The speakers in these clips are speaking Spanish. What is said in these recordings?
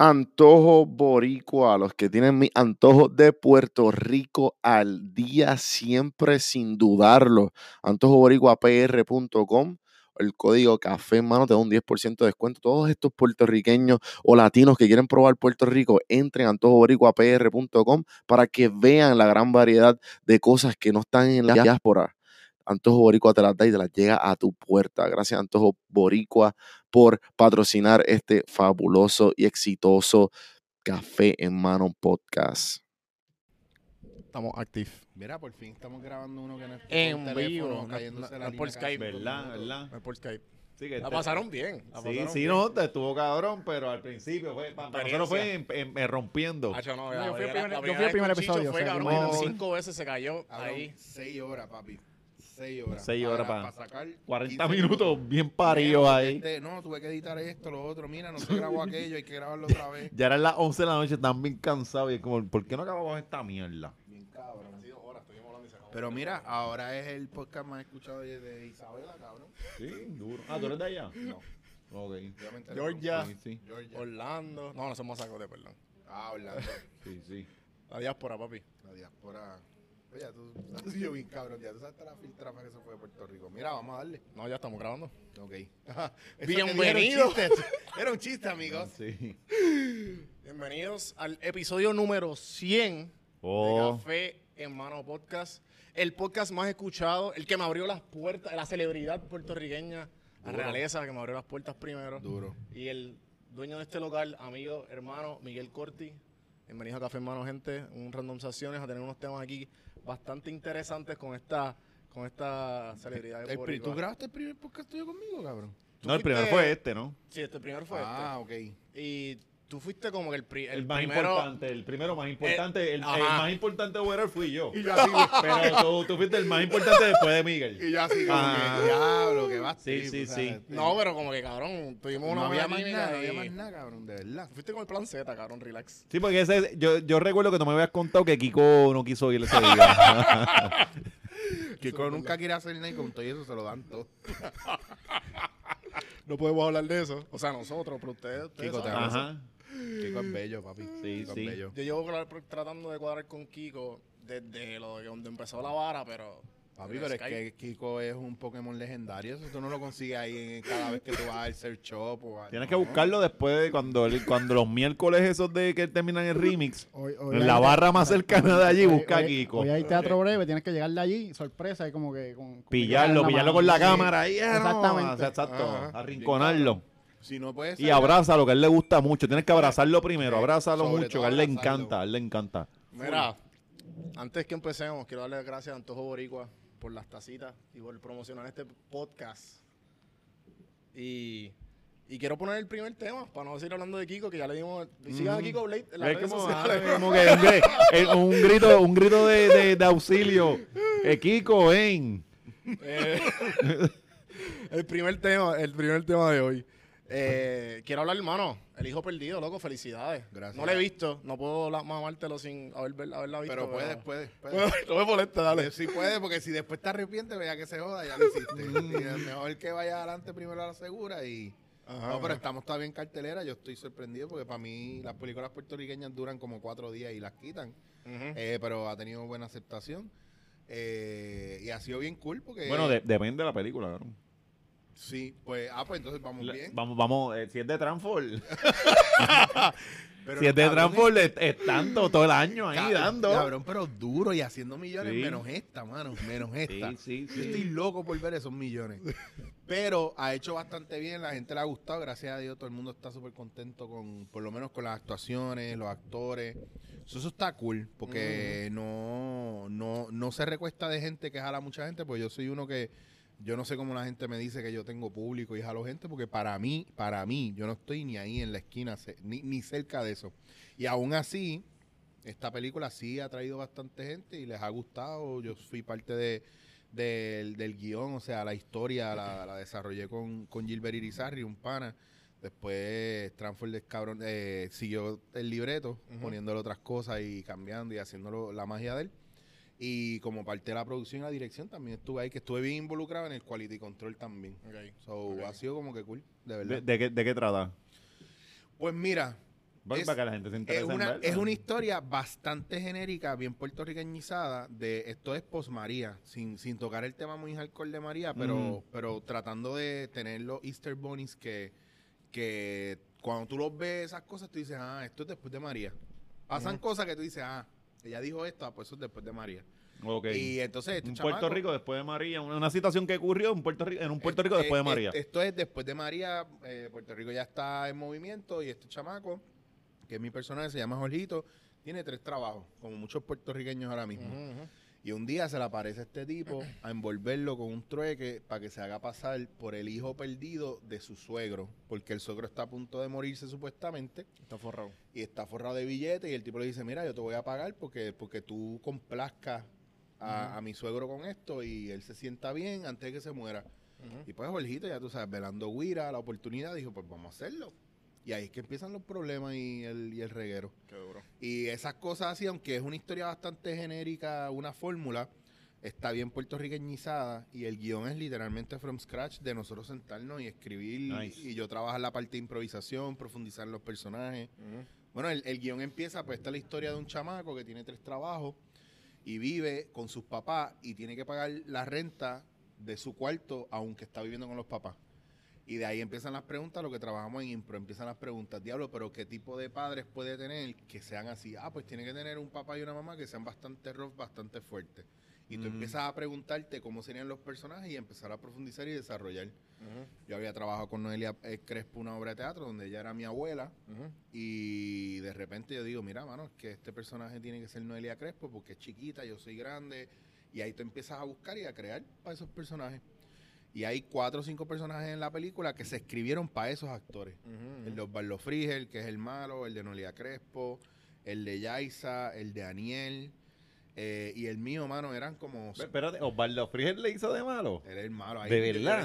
Antojo Boricua, los que tienen mi antojo de Puerto Rico al día, siempre sin dudarlo. AntojoBoricuaPR.com, el código café, hermano, te da un 10% de descuento. Todos estos puertorriqueños o latinos que quieren probar Puerto Rico, entren a AntojoBoricuaPR.com para que vean la gran variedad de cosas que no están en la diáspora. Antojo Boricua te las da y te las llega a tu puerta. Gracias, Antojo Boricua, por patrocinar este fabuloso y exitoso Café en Mano podcast. Estamos active. Mira, por fin estamos grabando uno que no es En por vivo, teléfono, no- cayéndose no- la no por Skype. ¿Verdad? ¿Verdad? No es por Skype. Sí, que La te- pasaron bien. la Sí, pasaron sí, bien. no, te estuvo cabrón, pero al principio fue, para nosotros fue em- rompiendo. No, No, yo fui el primer- primer episodio, Fue o sea, cabrón, no- cinco veces se cayó ahí. seis horas, papi. Seis horas. Seis horas pa- sacar 40 15 minutos bien paridos ahí. este, no, tuve que editar esto, lo otro. Mira, no se grabó aquello, hay que grabarlo otra vez. Ya eran las 11 de la noche, están bien cansados y es como, ¿por qué no acabamos esta mierda? Bien cabrón. Pero mira, ahora es el podcast más escuchado de, Isabela, cabrón. Sí, duro. Ah, ¿tú eres de allá? No, Ok. Georgia. Sí, Georgia. Orlando. No, no somos sacos de perdón. Ah, Orlando. sí, sí. La diáspora, papi. La diáspora. Oye, tú has sido bien cabrón, ya tú sabes la filtra para que se fue de Puerto Rico. Mira, vamos a darle. No, ya estamos grabando. Ok. Eso que Bienvenido. dije Era un chiste, era un chiste, amigos. Sí. Bienvenidos al episodio número 100 de Oh, Café en Mano Podcast. El podcast más escuchado, el que me abrió las puertas, la celebridad puertorriqueña, la realeza que me abrió las puertas primero. Duro. Y el dueño de este local, amigo, hermano, Miguel Corti. Bienvenidos a Café en Mano, gente. Un randomizaciones a tener unos temas aquí bastante interesantes con esta, con esta celebridad de El Boricua. ¿Tú grabaste el primer podcast tuyo conmigo, cabrón? No, el primero fue este, ¿no? Sí, este primero fue ah, ok. este. Y tú fuiste como que el, pri- el El, más primero... importante, el primero más importante, el, más importante overall fui yo. Y yo así, Pero tú, tú fuiste el más importante después de Miguel. y yo así como Ah. que, diablo, que va Sí, sí, sí. No, pero como que cabrón, tuvimos no una había buena más nada, no había más nada, cabrón, de verdad. Fuiste con el plan Z, cabrón, relax. Sí, porque ese, yo, yo recuerdo que tú me habías contado que Kiko no quiso ir ese día. Kiko nunca quiere hacer nada y con todo eso se lo dan todo. No podemos hablar de eso. O sea, nosotros, pero ustedes, ustedes Kiko, te. Kiko es bello, papi. Sí, Kiko sí. es bello. Yo llevo tratando de cuadrar con Kiko desde lo de donde empezó la vara, pero... Papi, pero es que Kiko es un Pokémon legendario. Eso tú no lo consigues ahí en- cada vez que tú vas al search shop. O al- Tienes que no. buscarlo después de cuando, el- cuando los miércoles esos de que terminan el remix. Hoy- hoy En la barra más cercana de allí, hoy- busca a Kiko. Hoy hay teatro breve, tienes que llegar de allí, sorpresa, y como que... Con, con Pillarlo, pillarlo con la Sí. cámara ahí. ah, no, Exactamente. Exacto. Ajá. Arrinconarlo. Si no puedes Y abrázalo, que a él le gusta mucho. Tienes que abrazarlo primero. Sí, Abrázalo mucho, que a él le encanta. A él le encanta. Mira, antes que empecemos, quiero darle gracias a Antojo Boricua por las tacitas y por promocionar este podcast. Y, y quiero poner el primer tema, para no seguir hablando de Kiko, que ya le dimos... Sigan a Kiko Blade en las Es redes como, sociales. ah, como que un, gri- un grito, un grito de, de- de auxilio. Eh, Kiko, ven. Eh, el primer tema, el primer tema de hoy. Eh, quiero hablar, hermano, el hijo perdido, loco, felicidades. Gracias. No lo he visto, no puedo la- mamártelo sin haber, haberla visto. Pero puedes, puedes. puedes. Bueno, no me molesta, dale. Sí puede, porque si después te arrepientes, vea que se joda, ya lo hiciste. Y es mejor que vaya adelante primero a la segura y... Ajá, no, pero ajá. estamos todavía en cartelera. Yo estoy sorprendido porque para mí las películas puertorriqueñas duran como cuatro días y las quitan. Eh, pero ha tenido buena aceptación. Eh, y ha sido bien cool porque... Bueno, de- depende de la película. cabrón. Sí, pues... Ah, pues entonces vamos bien. Vamos, vamos. eh, si es de Transform. Pero si es de Transform, es, es tanto todo el año ahí dando. Cabrón, pero duro y haciendo millones Sí. menos esta, mano. Menos esta. sí, Yo sí. estoy loco por ver esos millones. Pero ha hecho bastante bien, la gente le ha gustado, gracias a Dios, todo el mundo está súper contento con, por lo menos con las actuaciones, los actores. Eso, eso está cool, porque no, no, no se recuesta de gente que jala a mucha gente, pues yo soy uno que, yo no sé cómo la gente me dice que yo tengo público y jalo gente, porque para mí, para mí, yo no estoy ni ahí en la esquina, ni, ni cerca de eso. Y aún así, esta película sí ha traído bastante gente y les ha gustado. Yo fui parte de, del, del guion, o sea, la historia la, la desarrollé con, con Gilbert Irizarry, un pana. Después Transfer cabrón, eh, siguió el libreto, Ujú. poniéndole otras cosas y cambiando y haciéndolo la magia de él. Y como parte de la producción y la dirección también estuve ahí, que estuve bien involucrado en el quality control también. Ok. So, Ok. ha sido como que cool, de verdad. ¿De, de qué, ¿De qué trata? Pues mira, Es- para que la gente se interese Es una, es una historia bastante genérica, bien puertorriqueñizada, de esto es post María, sin, sin tocar el tema muy hardcore de María, pero, pero tratando de tener los Easter bunnies que, que cuando tú los ves esas cosas, tú dices, ah, esto es después de María. Pasan cosas que tú dices, ah, ella dijo esto, ah, pues eso es después de María. Ok. Y entonces, este un Puerto Rico después de María, una, una situación que ocurrió en Puerto Rico, en un Puerto Rico Eh, después de eh, María. Esto es después de María, eh, Puerto Rico ya está en movimiento y este chamaco, que es mi personaje, se llama Jorgito, tiene tres trabajos, como muchos puertorriqueños ahora mismo. Y un día se le aparece este tipo a envolverlo con un trueque para que se haga pasar por el hijo perdido de su suegro, porque el suegro está a punto de morirse supuestamente Está forrado. y está forrado de billetes y el tipo le dice, mira, yo te voy a pagar porque, porque tú complazcas a, a mi suegro con esto y él se sienta bien antes de que se muera. Y pues Jorgito, ya tú sabes, velando guira, la oportunidad, dijo, pues vamos a hacerlo. Y ahí es que empiezan los problemas y el, y el reguero. Qué duro. Y esas cosas así, aunque es una historia bastante genérica, una fórmula, está bien puertorriqueñizada y el guion es literalmente from scratch de nosotros sentarnos y escribir Nice. y yo trabajar la parte de improvisación, profundizar en los personajes. Bueno, el, el guion empieza, pues esta es la historia de un chamaco que tiene tres trabajos y vive con sus papás y tiene que pagar la renta de su cuarto aunque está viviendo con los papás. Y de ahí empiezan las preguntas, lo que trabajamos en impro, empiezan las preguntas, diablo, pero ¿qué tipo de padres puede tener que sean así? Ah, pues tiene que tener un papá y una mamá que sean bastante rough, bastante fuertes. Y tú Ujú. empiezas a preguntarte cómo serían los personajes y empezar a profundizar y desarrollar. Yo había trabajado con Noelia eh, Crespo una obra de teatro donde ella era mi abuela y de repente yo digo, mira, mano, es que este personaje tiene que ser Noelia Crespo porque es chiquita, yo soy grande. Y ahí tú empiezas a buscar y a crear para esos personajes. Y hay cuatro o cinco personajes en la película que se escribieron para esos actores. El de Osvaldo Frigel, que es el malo, el de Noelia Crespo, el de Yaisa, el de Aniel. eh, y el mío, mano, eran como... Espérate, Osvaldo Frigel le hizo de malo. Era el malo. ahí. De verdad.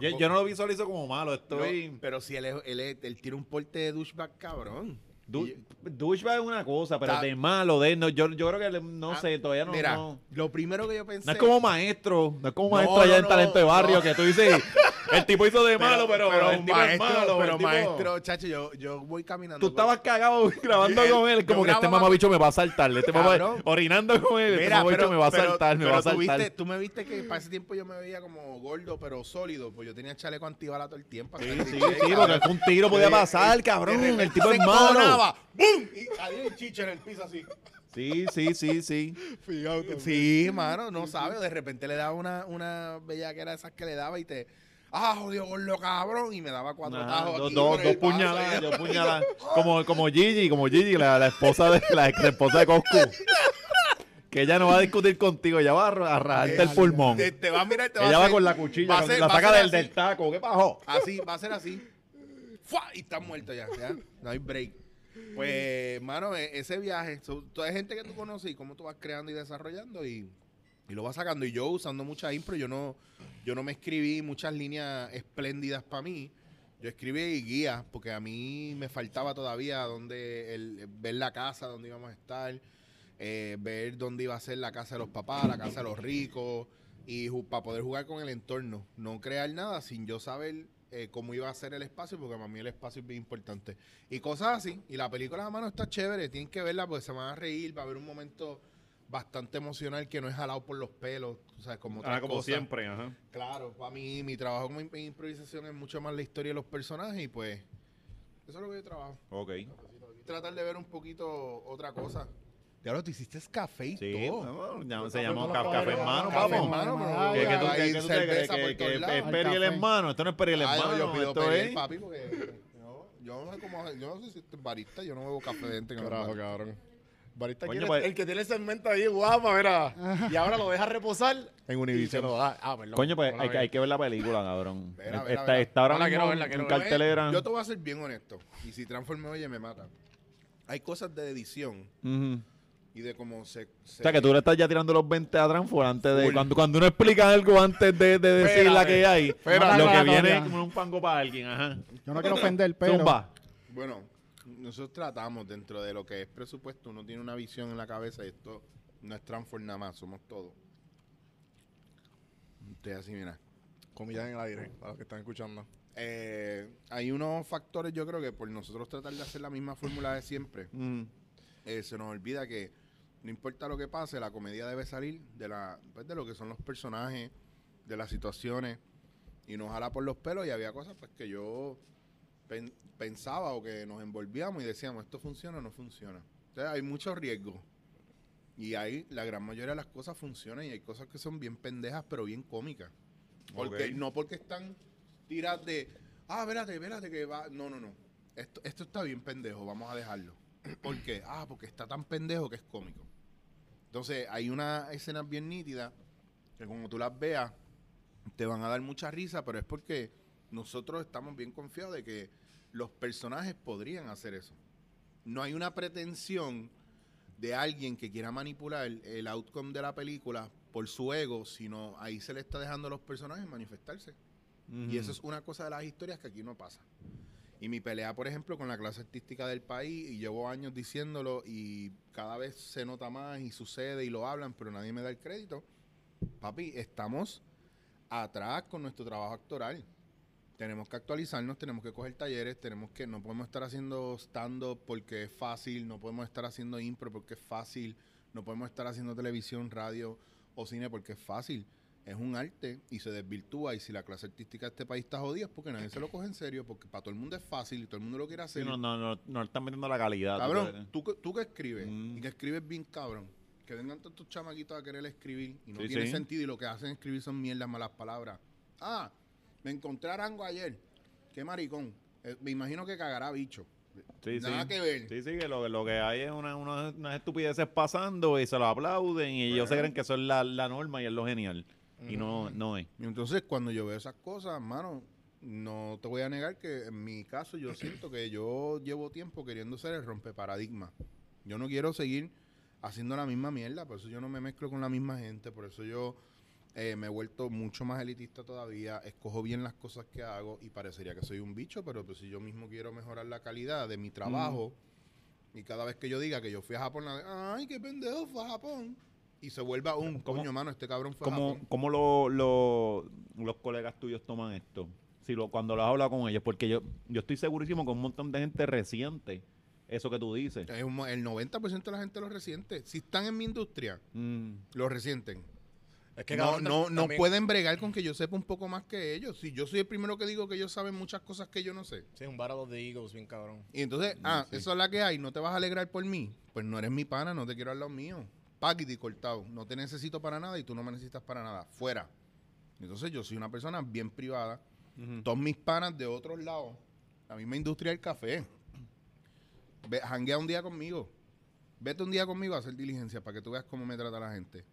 Yo, yo no lo visualizo como malo, No, estoy. pero si él, es- él, es- él tira un porte de douchebag cabrón. Du- Y- Douchebag es una cosa, pero de malo, de no, yo, yo creo que no Ah, sé, todavía no, Mira, no. lo primero que yo pensé... No es como maestro, no es como No, maestro allá no, en talento de barrio que tú dices, el tipo hizo de malo, pero, el tipo es maestro, malo. pero el tipo- maestro, chacho, yo, yo voy caminando. Tú por- estabas cagado grabando con él, como que este mamabicho me va a saltar, este mamá, orinando con él, este Mira, pero, me va a pero- saltar, me pero va a tú, saltar. viste, tú me viste que para ese tiempo yo me veía como gordo, pero sólido, pues yo tenía chaleco antibala todo el tiempo. Sí, sí, sí, porque un tiro podía pasar, cabrón, el tipo es malo. ¡Bum! Y había el chicho en el piso así. Sí, sí, sí, sí. Sí, mano, no sabe. De repente le daba una, una bellaquera de esas que le daba y te. ¡Ah, jodido gordo cabrón! Y me daba cuatro Ajá, tajos. dos, dos, dos puñaladas, dos puñaladas. Como, como Gigi, como Gigi, la, la esposa de la ex esposa de Coscu. Que ella no va a discutir contigo, ella va a, ra- a rajarte el pulmón. Te, te va a mirar, te va Ella a va hacer- con la cuchilla, va con- ser- la va a saca del, del taco. ¿Qué pasó? Así, va a ser así. ¡Fua! Y está muerto ya, ya. No hay break. Pues, mano, e- ese viaje, toda gente que tú conoces y cómo tú vas creando y desarrollando y, y lo vas sacando. Y yo usando mucha impro, yo no, yo no me escribí muchas líneas espléndidas para mí. Yo escribí guías, porque a mí me faltaba todavía donde el, ver la casa donde íbamos a estar, eh, ver dónde iba a ser la casa de los papás, la casa de los ricos, y para poder jugar con el entorno. No crear nada sin yo saber eh, cómo iba a ser el espacio, porque para mí el espacio es bien importante. Y cosas así. Y la película, mano, está chévere. Tienen que verla porque se van a reír. Va a haber un momento bastante emocional que no es jalado por los pelos. O sea, como, Ah, como cosas. siempre, ajá. Claro, para mí mi trabajo como imp- improvisación es mucho más la historia de los personajes y pues eso es lo que yo trabajo. Ok. Tratar de ver un poquito otra cosa. Diablo, tú hiciste café y Sí, todo. no, ya se lo ca- puedo café ver. en mano, Café vamos. en mano, pero Ay, ¿Qué, qué tú, hay qué- qué tú te crees? cerveza ¿Que, por que todos es lados. Periel Café. en mano? Esto no es Periel en Ay, no, mano. yo pido esto es... papi, porque yo, yo no sé cómo, yo no sé si este es barista, yo no bebo café de gente Carajo, cabrón. Barista Coño, quiere- pues- el que tiene el segmento ahí guapa, mira. Y ahora lo deja reposar En y se Univision. lo da. Ah, perdón. Coño, pues No la hay, que- vi. hay que ver la película, cabrón. Verá, verá, está, verá. está ahora No la quiero mismo ver, la en quiero ver. cartelera. Yo te voy a ser bien honesto. Y si Transforme oye, me mata. Hay cosas de edición Ujú. y de cómo se. O sea, que tú le estás ya tirando los 20 a Transfor antes de... Full. Cuando, cuando uno explica algo antes de, de decir la Espérate, que hay, espérate. lo que viene es como un pango para alguien, ajá. Yo no quiero ofender, pero. Zumba. Bueno, nosotros tratamos dentro de lo que es presupuesto, uno tiene una visión en la cabeza y esto no es Transform nada más, somos todos. Estoy así, mira. Comida en el aire, para los que están escuchando. Eh, hay unos factores, yo creo que por nosotros tratar de hacer la misma fórmula de siempre, Mm. eh, se nos olvida que no importa lo que pase, la comedia debe salir de la pues, de lo que son los personajes, de las situaciones, y nos jala por los pelos y había cosas pues que yo pen- pensaba o que nos envolvíamos y decíamos, esto funciona o no funciona. Entonces hay mucho riesgo. Y ahí la gran mayoría de las cosas funcionan y hay cosas que son bien pendejas pero bien cómicas. Porque. No porque están tiras de, ah, espérate, espérate que va. No, no, no. Esto, esto está bien pendejo, vamos a dejarlo. ¿Por qué? Ah, porque está tan pendejo que es cómico. Entonces, hay una escena bien nítida que como tú las veas, te van a dar mucha risa, pero es porque nosotros estamos bien confiados de que los personajes podrían hacer eso. No hay una pretensión de alguien que quiera manipular el outcome de la película por su ego, sino ahí se le está dejando a los personajes manifestarse. Y eso es una cosa de las historias que aquí no pasa. Y mi pelea, por ejemplo, con la clase artística del país, y llevo años diciéndolo, y cada vez se nota más y sucede y lo hablan, pero nadie me da el crédito. Papi, estamos atrás con nuestro trabajo actoral. Tenemos que actualizarnos, tenemos que coger talleres, tenemos que, no podemos estar haciendo stand-up porque es fácil, no podemos estar haciendo impro porque es fácil, no podemos estar haciendo televisión, radio o cine porque es fácil. Es un arte y se desvirtúa y si la clase artística de este país está jodida es porque nadie se lo coge en serio, porque para todo el mundo es fácil y todo el mundo lo quiere hacer. Sí, no, no, no, no le están metiendo la calidad. Cabrón, tú, que- tú que escribes Mm. y que escribes bien cabrón, que vengan todos tus chamaquitos a querer escribir y no Sí, tiene sí. sentido y lo que hacen escribir son mierdas, malas palabras. Ah, me encontré Arango ayer. Qué maricón. Eh, me imagino que cagará bicho. Sí, Nada sí. que ver. Sí, sí, que lo, lo que hay es una, una- unas estupideces pasando y se lo aplauden y ellos se creen que eso es la, la norma y es lo genial. Y no, no es. Entonces cuando yo veo esas cosas, mano, no te voy a negar que en mi caso yo siento que yo llevo tiempo queriendo ser el rompeparadigma. Yo no quiero seguir haciendo la misma mierda, por eso yo no me mezclo con la misma gente, por eso yo eh, me he vuelto mucho más elitista todavía, escojo bien las cosas que hago y parecería que soy un bicho, pero pues si yo mismo quiero mejorar la calidad de mi trabajo y cada vez que yo diga que yo fui a Japón, la- ay, qué pendejo, fue a Japón. Y se vuelva un ¿Cómo- coño, mano, este cabrón fue a ¿Cómo, Japón. cómo lo- lo- los colegas tuyos toman esto? Si lo, cuando lo has hablado con ellos, porque yo, yo estoy segurísimo que un montón de gente resiente eso que tú dices. El 90% de la gente lo resiente. Si están en mi industria, Mm. lo resienten. Es que no, no, no pueden bregar con que yo sepa un poco más que ellos. Si yo soy el primero que digo que ellos saben muchas cosas que yo no sé. Sí, un Battle the Eagles, bien cabrón. Y entonces, ah, eso es la que hay, no te vas a alegrar por mí. Pues no eres mi pana, no te quiero al lado mío. Paquete y cortado. No te necesito para nada y tú no me necesitas para nada. Fuera. Entonces yo soy una persona bien privada. Todos mis panas de otros lados, la misma industria del café. Ve, janguea un día conmigo. Vete un día conmigo a hacer diligencia para que tú veas cómo me trata la gente.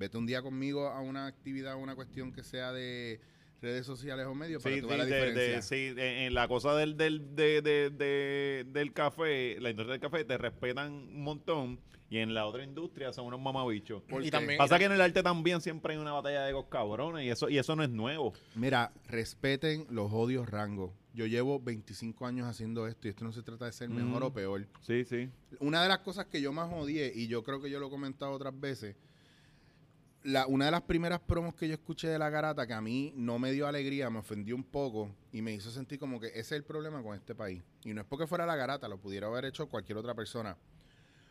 Vete un día conmigo a una actividad, una cuestión que sea de redes sociales o medios para Sí, sí, veas la de- diferencia. de- sí, en la cosa del, del, de- de- de- del café, la industria del café, te respetan un montón y en la otra industria son unos mamabichos. ¿Por Y también- Pasa que en el arte también siempre hay una batalla de egos cabrones y eso, y eso no es nuevo. Mira, respeten los odios rangos. Yo llevo 25 años haciendo esto y esto no se trata de ser mejor Mm. o peor. Sí, sí. Una de las cosas que yo más odié, y yo creo que yo lo he comentado otras veces, la, una de las primeras promos que yo escuché de la garata que a mí no me dio alegría, me ofendió un poco y me hizo sentir como que ese es el problema con este país. Y no es porque fuera la garata, lo pudiera haber hecho cualquier otra persona.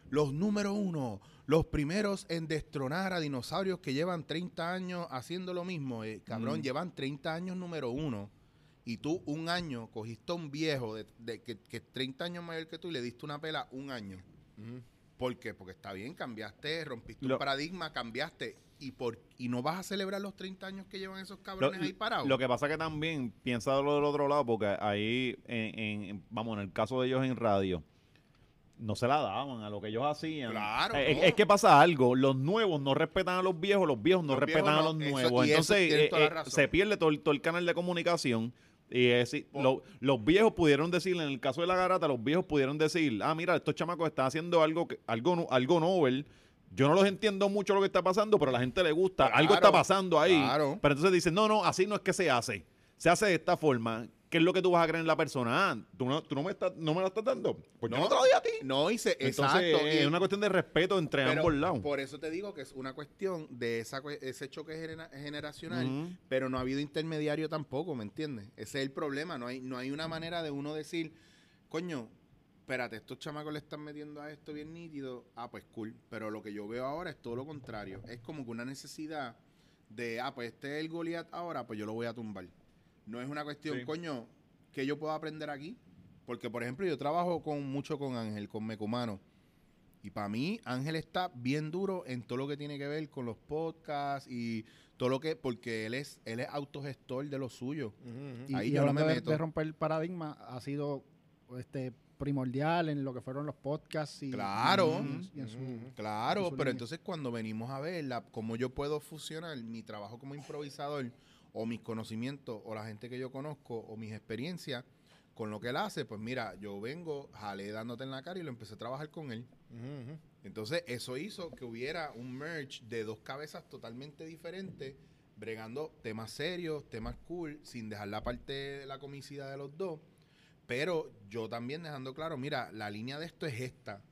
Los número uno, los primeros en destronar a dinosaurios que llevan 30 años haciendo lo mismo. Eh, cabrón, Mm. llevan 30 años número uno. Y tú un año cogiste a un viejo de, de- que, que es 30 años mayor que tú y le diste una pela un año. ¿Por qué? Porque está bien, cambiaste, rompiste Lo- un paradigma, cambiaste. ¿Y, por, ¿Y no vas a celebrar los 30 años que llevan esos cabrones Lo, ahí parados? lo que pasa que también piensa lo del otro lado, porque ahí, en, en- vamos, en el caso de ellos en radio, no se la daban a lo que ellos hacían. Claro, Eh, es, no. es que pasa algo, los nuevos no respetan a los viejos, los viejos no Los respetan viejos a los eso- nuevos. Entonces eh, eh, se pierde todo, el- todo el canal de comunicación. Y es lo- los viejos pudieron decir, en el caso de la garata, los viejos pudieron decir, ah, mira, estos chamacos están haciendo algo, que- algo, algo novel. Yo no los entiendo mucho lo que está pasando, pero a la gente le gusta. algo está pasando ahí. claro. Pero entonces dicen, no, no, así no es que se hace. Se hace de esta forma. ¿qué es lo que tú vas a creer en la persona? Ah, ¿tú no, tú no me, estás, no me la estás dando? Pues yo No. no te lo di a ti. No hice, Entonces, exacto. es una cuestión de respeto entre pero ambos lados. Por eso te digo que es una cuestión de esa, ese choque genera- generacional, pero no ha habido intermediario tampoco, ¿me entiendes? Ese es el problema. No hay, no hay una manera de uno decir, coño, espérate, estos chamacos le están metiendo a esto bien nítido. Ah, pues cool. Pero lo que yo veo ahora es todo lo contrario. Es como que una necesidad de, ah, pues este es el Goliath ahora, pues yo lo voy a tumbar. No es una cuestión, Sí. coño, que yo puedo aprender aquí. Porque, por ejemplo, yo trabajo con mucho con Ángel, con Mecumano. Y para mí, Ángel está bien duro en todo lo que tiene que ver con los podcasts y todo lo que, porque él es, él es autogestor de lo suyo. Y, Ahí y yo no me de, meto. de romper el paradigma, ha sido este primordial en lo que fueron los podcasts y, Claro. y- y en su- Claro, Su pero línea. entonces cuando venimos a ver la, cómo yo puedo fusionar mi trabajo como improvisador o mis conocimientos o la gente que yo conozco o mis experiencias con lo que él hace, pues mira, yo vengo, jalé dándote en la cara y lo empecé a trabajar con él. Entonces, eso hizo que hubiera un merge de dos cabezas totalmente diferentes, bregando temas serios, temas cool, sin dejar la parte de la comicidad de los dos. Pero yo también dejando claro, mira, la línea de esto es esta.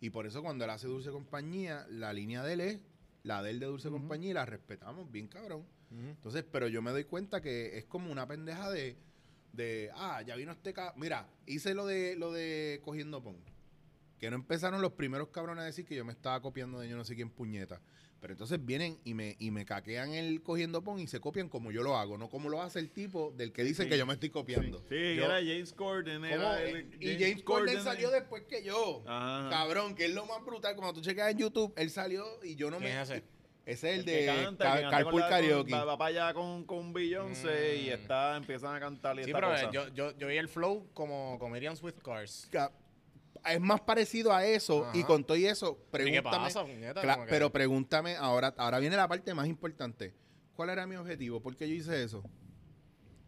Y por eso cuando él hace Dulce Compañía, la línea de él es la de él de Dulce Compañía y la respetamos bien cabrón. Entonces, pero yo me doy cuenta que es como una pendeja de, de ah, ya vino este ca Mira, hice lo de lo de cogiendo pon. Que no empezaron los primeros cabrones a decir que yo me estaba copiando de yo no sé quién puñeta. Pero entonces vienen y me, y me caquean el cogiendo pon y se copian como yo lo hago, no como lo hace el tipo del que dice Sí. que yo me estoy copiando. Sí, Yo- era James Corden. El- y James Corden salió después que yo. Ajá. Cabrón, que es lo más brutal. Cuando tú checas en YouTube, él salió y yo no ¿Quién me. es ese? Ese es el, de canta, Ca- Carpool Karaoke. Va, para allá con, con Beyoncé y Mm. está, empiezan a cantar y Sí, esta pero cosa. yo, yo, yo vi el flow como Comedians with Cars. Ca- Es más parecido a eso y con todo y eso, ¿Y pregúntame. pasa, puñeta? Pero pregúntame, ahora, ahora viene la parte más importante. ¿Cuál era mi objetivo? ¿Por qué yo hice eso?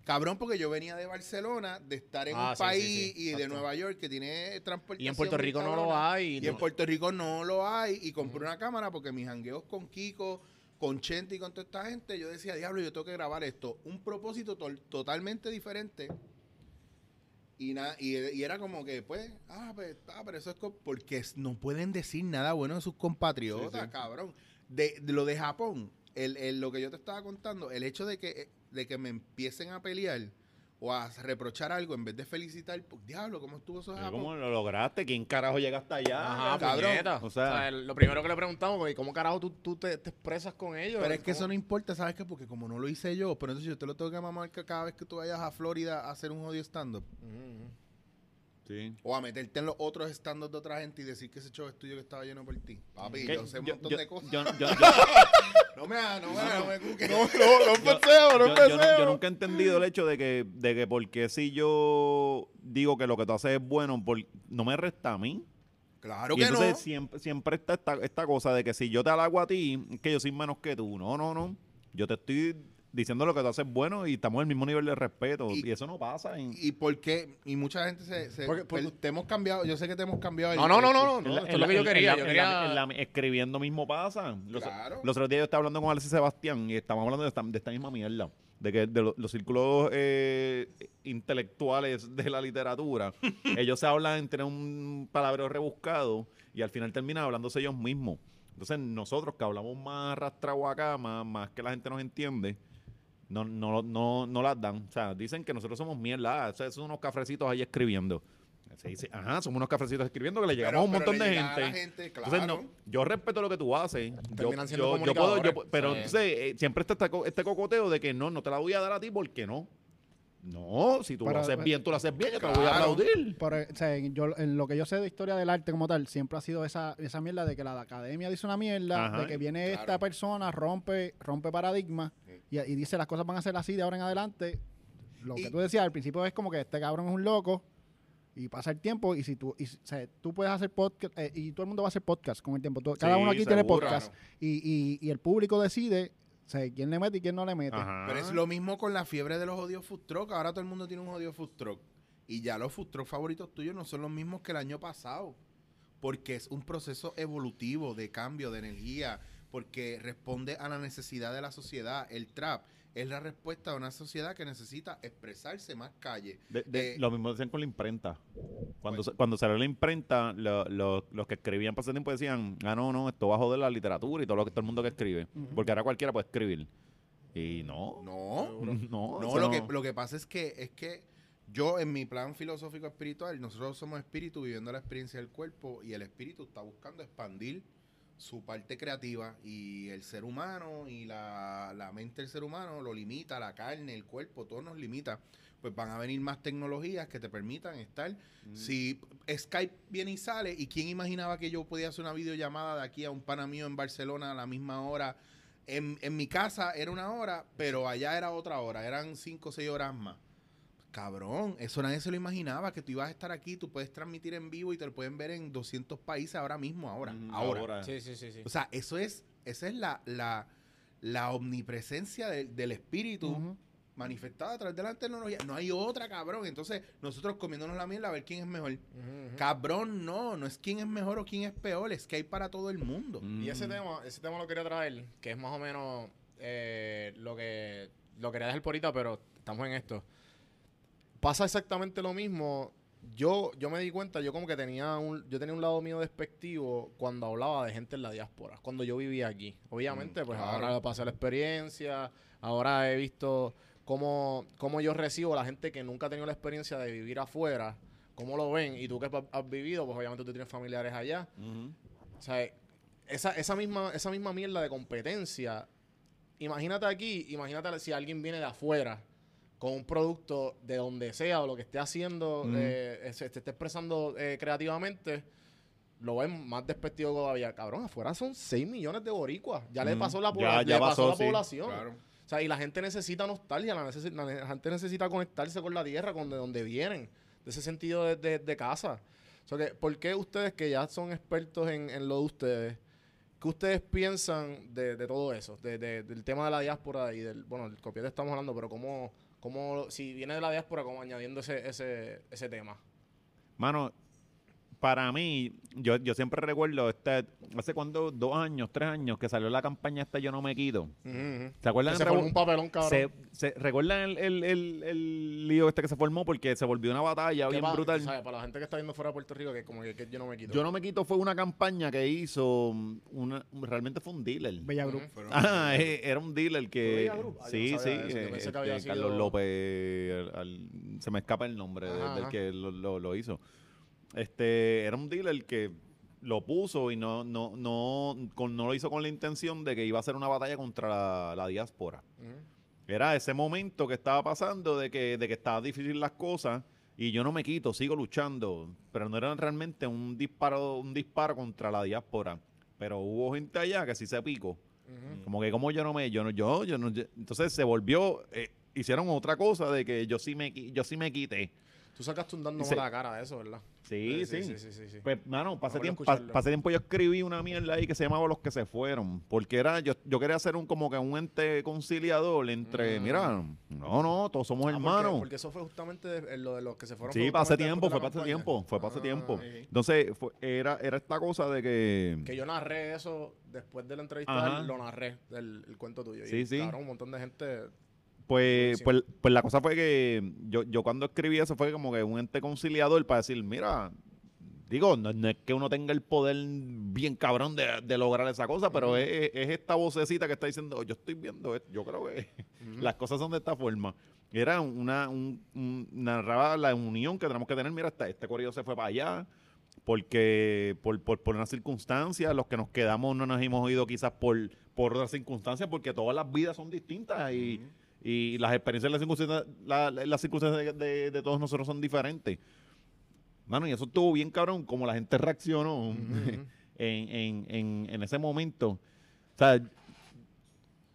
Cabrón, porque yo venía de Barcelona, de estar en Ah, un sí, país sí, sí, y de. Nueva York que tiene transporte. Y en Puerto Rico no lo hay. Y en Puerto Rico no lo hay. Y compré una cámara porque mis jangueos con Kiko, con Chente y con toda esta gente, yo decía, diablo, yo tengo que grabar esto. Un propósito totalmente diferente. Y, na- y, y era como que, pues, ah, pues, ah, pero eso es porque no pueden decir nada bueno de sus compatriotas, Sí, sí. cabrón. De, de lo de Japón, el, el- lo que yo te estaba contando, el hecho de que, eh, de que me empiecen a pelear o a reprochar algo en vez de felicitar, pues, diablo, ¿cómo estuvo eso Japón? ¿Cómo lo lograste? ¿Quién carajo llega hasta allá? Ajá, cabrón. puñeta. O O sea- lo primero que le preguntamos, güey, ¿cómo carajo tú, tú te, te expresas con ellos? Pero es que ¿Cómo? eso no importa, ¿sabes qué? Porque como no lo hice yo, pero entonces yo te lo tengo que mamar que cada vez que tú vayas a Florida a hacer un jodido stand-up. Sí. O a meterte en los otros stand-ups de otra gente y decir que ese show es tuyo que estaba lleno por ti. Papi, ¿Qué? yo sé un Yo- montón yo- de cosas. yo- yo- yo- no me no me, no me cuques. No, no, no empecemos, no yo, nunca he entendido el hecho de que, de que porque si yo digo que lo que tú haces es bueno, por- no me resta a mí. Claro y que entonces no. siempre, siempre está esta, esta cosa de que si yo te halago a ti, que yo soy menos que tú. No, no, no. Yo te estoy diciendo lo que tú haces es bueno y estamos en el mismo nivel de respeto. Y- Y, eso no pasa. En, ¿Y por qué? Y mucha gente se... se Porque- porque- te hemos cambiado, yo sé que te hemos cambiado. el- No, no, no, no, no, es lo que yo en la- quería. en Yo la- quería... en la- escribiendo mismo pasa. Los, Claro. los otros días yo estaba hablando con Alexis Sebastián y estamos hablando de esta, de esta misma mierda. De que de lo- los círculos eh, intelectuales de la literatura, ellos se hablan entre un palabreo rebuscado y al final terminan hablándose ellos mismos. Entonces nosotros que hablamos más arrastrado acá, más, más que la gente nos entiende, no, no, no, no las dan. O sea, dicen que nosotros somos mierda. Ah, esos son unos cafrecitos ahí escribiendo. Se dice, ajá, somos unos cafrecitos escribiendo que le llegamos Pero- a un montón de a gente. la gente, Entonces, claro. no, yo respeto lo que tú haces. Yo, siendo yo- yo puedo, pero Sí. entonces, eh, siempre está este, co- este cocoteo de que no, no te la voy a dar a ti porque no. No, si tú Pero, lo haces eh, bien, tú lo haces bien, yo te lo voy a aplaudir. Por, o sea, en- yo, en lo que yo sé de historia del arte como tal, siempre ha sido esa, esa mierda de que la academia dice una mierda, Ajá. de que viene Claro. esta persona, rompe, rompe paradigmas y, y dice las cosas van a ser así de ahora en adelante. Lo Y- que tú decías al principio es como que este cabrón es un loco y pasa el tiempo y si tú, y, o sea, tú puedes hacer podcast eh, y todo el mundo va a hacer podcast con el tiempo. Todo- cada Sí, uno aquí tiene podcast y, y, y el público decide o sea, quién le mete y quién no le mete. Ajá. Pero es lo mismo con la fiebre de los jodidos food truck. Ahora todo el mundo tiene un jodido food truck. Y ya los food truck favoritos tuyos no son los mismos que el año pasado. Porque es un proceso evolutivo de cambio de energía. Porque responde a la necesidad de la sociedad. El trap es la respuesta de una sociedad que necesita expresarse más calle. De- de- Eh, lo mismo decían con la imprenta. Cuando, cuando salió la imprenta, lo- lo- los que escribían para ese tiempo decían, ah, no, no, esto va a joder la literatura y todo lo que todo el mundo que escribe. Porque ahora cualquiera puede escribir. Y no. No, No, no, eso lo, Que, lo que pasa es que, es que yo en mi plan filosófico espiritual, nosotros somos espíritu viviendo la experiencia del cuerpo y el espíritu está buscando expandir su parte creativa y el ser humano y la, la mente del ser humano lo limita, la carne, el cuerpo, todo nos limita. Pues van a venir más tecnologías que te permitan estar. Si Skype viene y sale, ¿y quién imaginaba que yo podía hacer una videollamada de aquí a un pana mío en Barcelona a la misma hora? En, en mi casa era una hora, pero allá era otra hora, eran cinco o seis horas más. Cabrón, eso nadie se lo imaginaba, que tú ibas a estar aquí, tú puedes transmitir en vivo y te lo pueden ver en 200 países ahora mismo, ahora. Mm, ahora. Sí, sí, sí, sí. O sea, eso es, esa es la, la, la omnipresencia del- del espíritu Ujú. manifestada a través de la tecnología. No hay otra, cabrón. Entonces, nosotros comiéndonos la mierda a ver quién es mejor. Ujú. Cabrón, no, no es quién es mejor o quién es peor, es que hay para todo el mundo. Mm. Y ese tema, ese tema lo quería traer, que es más o menos eh, lo que lo quería dejar por ahorita, pero estamos en esto. Pasa exactamente lo mismo. Yo, yo me di cuenta, yo como que tenía un, yo tenía un lado mío despectivo cuando hablaba de gente en la diáspora, cuando yo vivía aquí. Obviamente, Mm, pues claro. ahora pasé la experiencia, ahora he visto cómo, cómo yo recibo a la gente que nunca ha tenido la experiencia de vivir afuera, cómo lo ven, y tú que has- vivido, pues obviamente tú tienes familiares allá. O sea, esa, esa, misma, esa misma mierda de competencia, imagínate aquí, imagínate si alguien viene de afuera con un producto de donde sea o lo que esté haciendo, eh, se, se esté expresando eh, creativamente, lo ven más despectivo todavía. Cabrón, afuera son 6 millones de boricuas. Ya le Ujú. pasó la, Ya- ya le pasó pasó, la sí. población. Claro. O sea, y la gente necesita nostalgia, la, necesi- la gente necesita conectarse con la tierra, con de donde vienen, de ese sentido de, de- de casa. O sea, que, ¿por qué ustedes que ya son expertos en, en lo de ustedes, qué ustedes piensan de, de todo eso? De, de- del tema de la diáspora y del, bueno, el copiete estamos hablando, pero cómo, cómo si viene de la diáspora, como añadiendo ese, ese, ese tema. Mano, para mí, yo, yo siempre recuerdo, este, hace cuando, dos años, tres años, que salió la campaña esta Yo No Me Quito. ¿Se acuerdan? Se el formó un papelón, cabrón. se, se- ¿Recuerdan el, el, el, el lío este que se formó? Porque se volvió una batalla ¿Qué bien pa- brutal. sea, para la gente que está viendo fuera de Puerto Rico, que como que, que yo no me quito. Yo No Me Quito fue una campaña que hizo, mm, una, realmente fue un dealer. Bella Group. Ujú. Fueron- Ah, eh, era un dealer que. Ah, sí, no sí. eh, que sido- Carlos López. al- al- se me escapa el nombre de- Ajá, del ajá. que lo, lo- lo hizo. Este, era un dealer que lo puso y no, no, no, con- no lo hizo con la intención de que iba a ser una batalla contra la, la diáspora. Era ese momento que estaba pasando de que, de que estaba difícil las cosas y yo no me quito, sigo luchando. Pero no era realmente un disparo, un disparo contra la diáspora. Pero hubo gente allá que sí se picó. Como que como yo no me, yo no, yo, yo no, yo- entonces se volvió, eh, hicieron otra cosa de que yo sí me, yo sí me quité. Tú sacaste un dando Sí. la cara de eso, ¿verdad? Sí, sí. sí, sí, sí, sí. Pues, mano, pasé tiempo, pasé tiempo yo escribí una mierda ahí que se llamaba Los que se fueron. Porque era, yo, yo quería hacer un como que un ente conciliador entre, Mm. mira, no, no, todos somos Ah, hermanos. Porque, eso fue justamente lo de los que se fueron. Sí, justamente tiempo, fue hace la tiempo, fue Ah, tiempo. sí. Entonces, fue- era, era esta cosa de que... Que yo narré eso después de la entrevista, Ajá. lo narré, el, el cuento tuyo. Sí, y, sí. Cabrón, un montón de gente. Pues, pues, pues la cosa fue que yo, yo cuando escribí eso fue como que un ente conciliador para decir, mira, digo, no, no es que uno tenga el poder bien cabrón de, de lograr esa cosa, pero es, es esta vocecita que está diciendo, yo estoy viendo esto, yo creo que las cosas son de esta forma. Era una, un, un- narraba la unión que tenemos que tener, mira, este, este corrido se fue para allá, porque por, por, por unas circunstancias, los que nos quedamos no nos hemos ido quizás por, por otras circunstancias, porque todas las vidas son distintas y, y las experiencias, las circunstancias, la- la- las circunstancias de, de- de todos nosotros son diferentes. Mano, y eso estuvo bien cabrón, como la gente reaccionó en, en, en, en ese momento. O sea,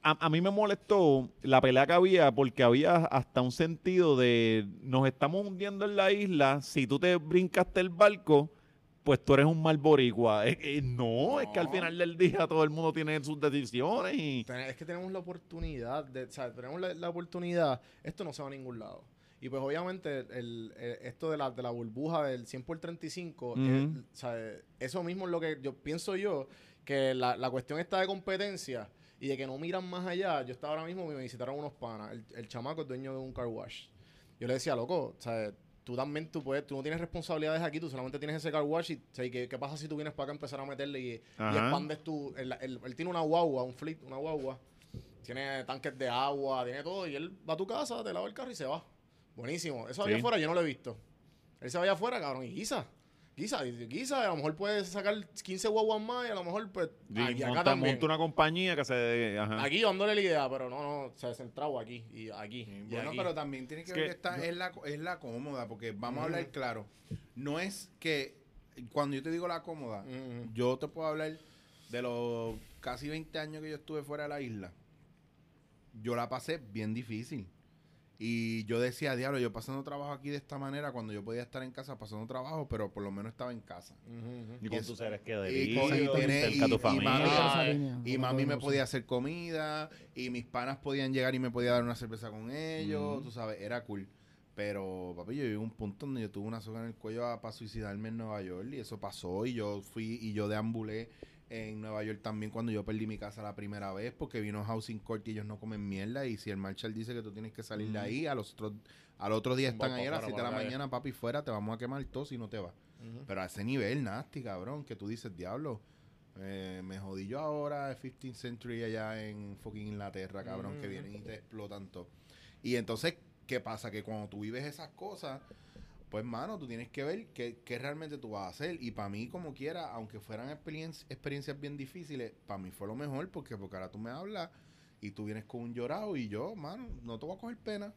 a, a mí me molestó la pelea que había porque había hasta un sentido de nos estamos hundiendo en la isla, si tú te brincaste el barco, pues tú eres un mal boricua. Eh, eh, no, es que al final del día todo el mundo tiene sus decisiones y... Es que tenemos la oportunidad, de, o sea, tenemos la, la oportunidad, esto no se va a ningún lado. Y pues obviamente el, el- esto de la, de la burbuja del 100 por 35, Ujú. eh, o sea, eso mismo es lo que yo pienso yo, que la, la cuestión está de competencia y de que no miran más allá. Yo estaba ahora mismo, me visitaron unos panas. El, el chamaco es dueño de un car wash. Yo le decía, loco, o sea, tú también, tú, puedes, tú no tienes responsabilidades aquí, tú solamente tienes ese car wash. Y, o sea, ¿y ¿qué, qué pasa si tú vienes para acá a empezar a meterle y, expandes tu... Él, él- él tiene una guagua, un fleet, una guagua. Tiene tanques de agua, tiene todo. Y él va a tu casa, te lava el carro y se va. Buenísimo. Eso allá Sí. afuera yo no lo he visto. Él se va allá afuera, cabrón, y guisa. Guisa, guisa, a lo mejor puede sacar 15 guaguas más y a lo mejor, pues, Y aquí, acá monta, también. monta una compañía que se... Ajá. Aquí dándole la idea, pero no, no, se ha centrado aquí y aquí. y Bueno, aquí. pero también tiene que Es ver que que esta es, la, es la cómoda, porque vamos a hablar claro. No es que, cuando yo te digo la cómoda, yo te puedo hablar de los casi 20 años que yo estuve fuera de la isla. Yo la pasé bien difícil. Y yo decía, diablo, yo pasando trabajo aquí de esta manera, cuando yo podía estar en casa pasando trabajo, pero por lo menos estaba en casa. Y con tus seres Y, queridos, con- y cerca y- a tu y familia. mami, y mami puede me podía hacer comida, y mis panas podían llegar y me podía dar una cerveza con ellos, Ujú. tú sabes, era cool. Pero, papi, yo llegué a un punto donde yo tuve una soga en el cuello para suicidarme en Nueva York y eso pasó y yo fui y yo deambulé en Nueva York también cuando yo perdí mi casa la primera vez porque vino Housing Court y ellos no comen mierda y si el Marshall dice que tú tienes que salir de ahí, a los otros, al otro día están ahí a las fuera, 7 de la mañana, papi, fuera, te vamos a quemar todo si no te vas. Pero a ese nivel nasty, cabrón, que tú dices, diablo, eh, me jodí yo ahora, 15th century allá en fucking Inglaterra, cabrón, que vienen y te explotan todo. Y entonces, ¿qué pasa? Que cuando tú vives esas cosas, pues, mano, tú tienes que ver qué, qué realmente tú vas a hacer. Y para mí, como quiera, aunque fueran experien- experiencias bien difíciles, para mí fue lo mejor, porque, porque ahora tú me hablas y tú vienes con un llorado y yo, mano, no te voy a coger pena.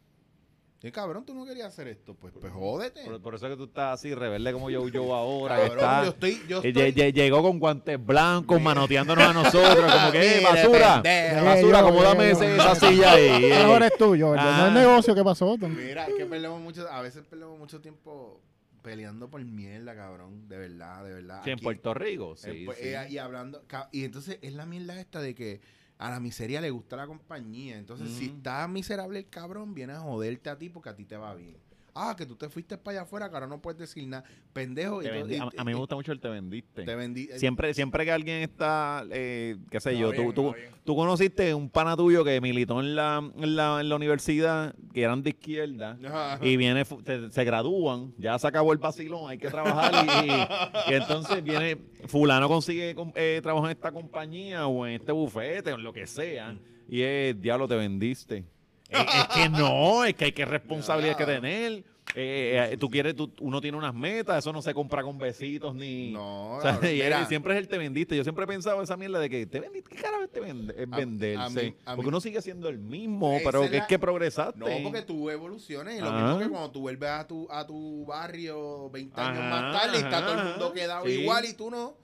Y cabrón, tú no querías hacer esto, pues, pues jódete. Por, por eso es que tú estás así, rebelde como yo, yo ahora. que Cabrón, está- yo estoy, yo Eh, estoy, lle- lle- Llegó con guantes blancos, manoteándonos a nosotros, como que, eh, basura, pendejo. basura, Eh, eh, ese- yo. esa silla ahí. eh. Mejor es tuyo, ¿verdad? No Ah. es negocio, ¿qué pasó? Mira, es que perdemos mucho, a veces perdemos mucho tiempo peleando por mierda, cabrón. De verdad, de verdad. Sí, en Puerto Rico, eh, sí, pues, sí. eh, y hablando, y entonces es la mierda esta de que a la miseria le gusta la compañía. Entonces, si está miserable el cabrón, viene a joderte a ti porque a ti te va bien. Ah, que tú te fuiste para allá afuera, que ahora no puedes decir nada. Pendejo. Y todo- y- a, a mí me gusta mucho el te vendiste. Te vendí. eh, Siempre, siempre que alguien está, eh, qué sé yo, bien, tú, tú, tú conociste un pana tuyo que militó en la, en la, en la universidad, que eran de izquierda, Ajá. y viene, se gradúan, ya se acabó el vacilón, hay que trabajar, y, y- y entonces viene, fulano consigue eh, trabajo en esta compañía, o en este bufete, o en lo que sea, y es, diablo, te vendiste. Es, es que no, es que hay que responsabilidad que tener. Eh, eh, tú quieres, tú- uno tiene unas metas, eso no se compra con besitos ni... No, O sea, y él siempre es el te vendiste. Yo siempre he pensado esa mierda de que te vendiste. ¿Qué carajo te vende- es A- venderse? a mí- a porque uno sigue siendo el mismo, pero es que es la- que progresaste. No, porque tú evoluciones. Y lo Ajá. mismo que cuando tú vuelves a tu, a tu barrio 20 años Ajá, más tarde está todo el mundo quedado sí. igual y tú no.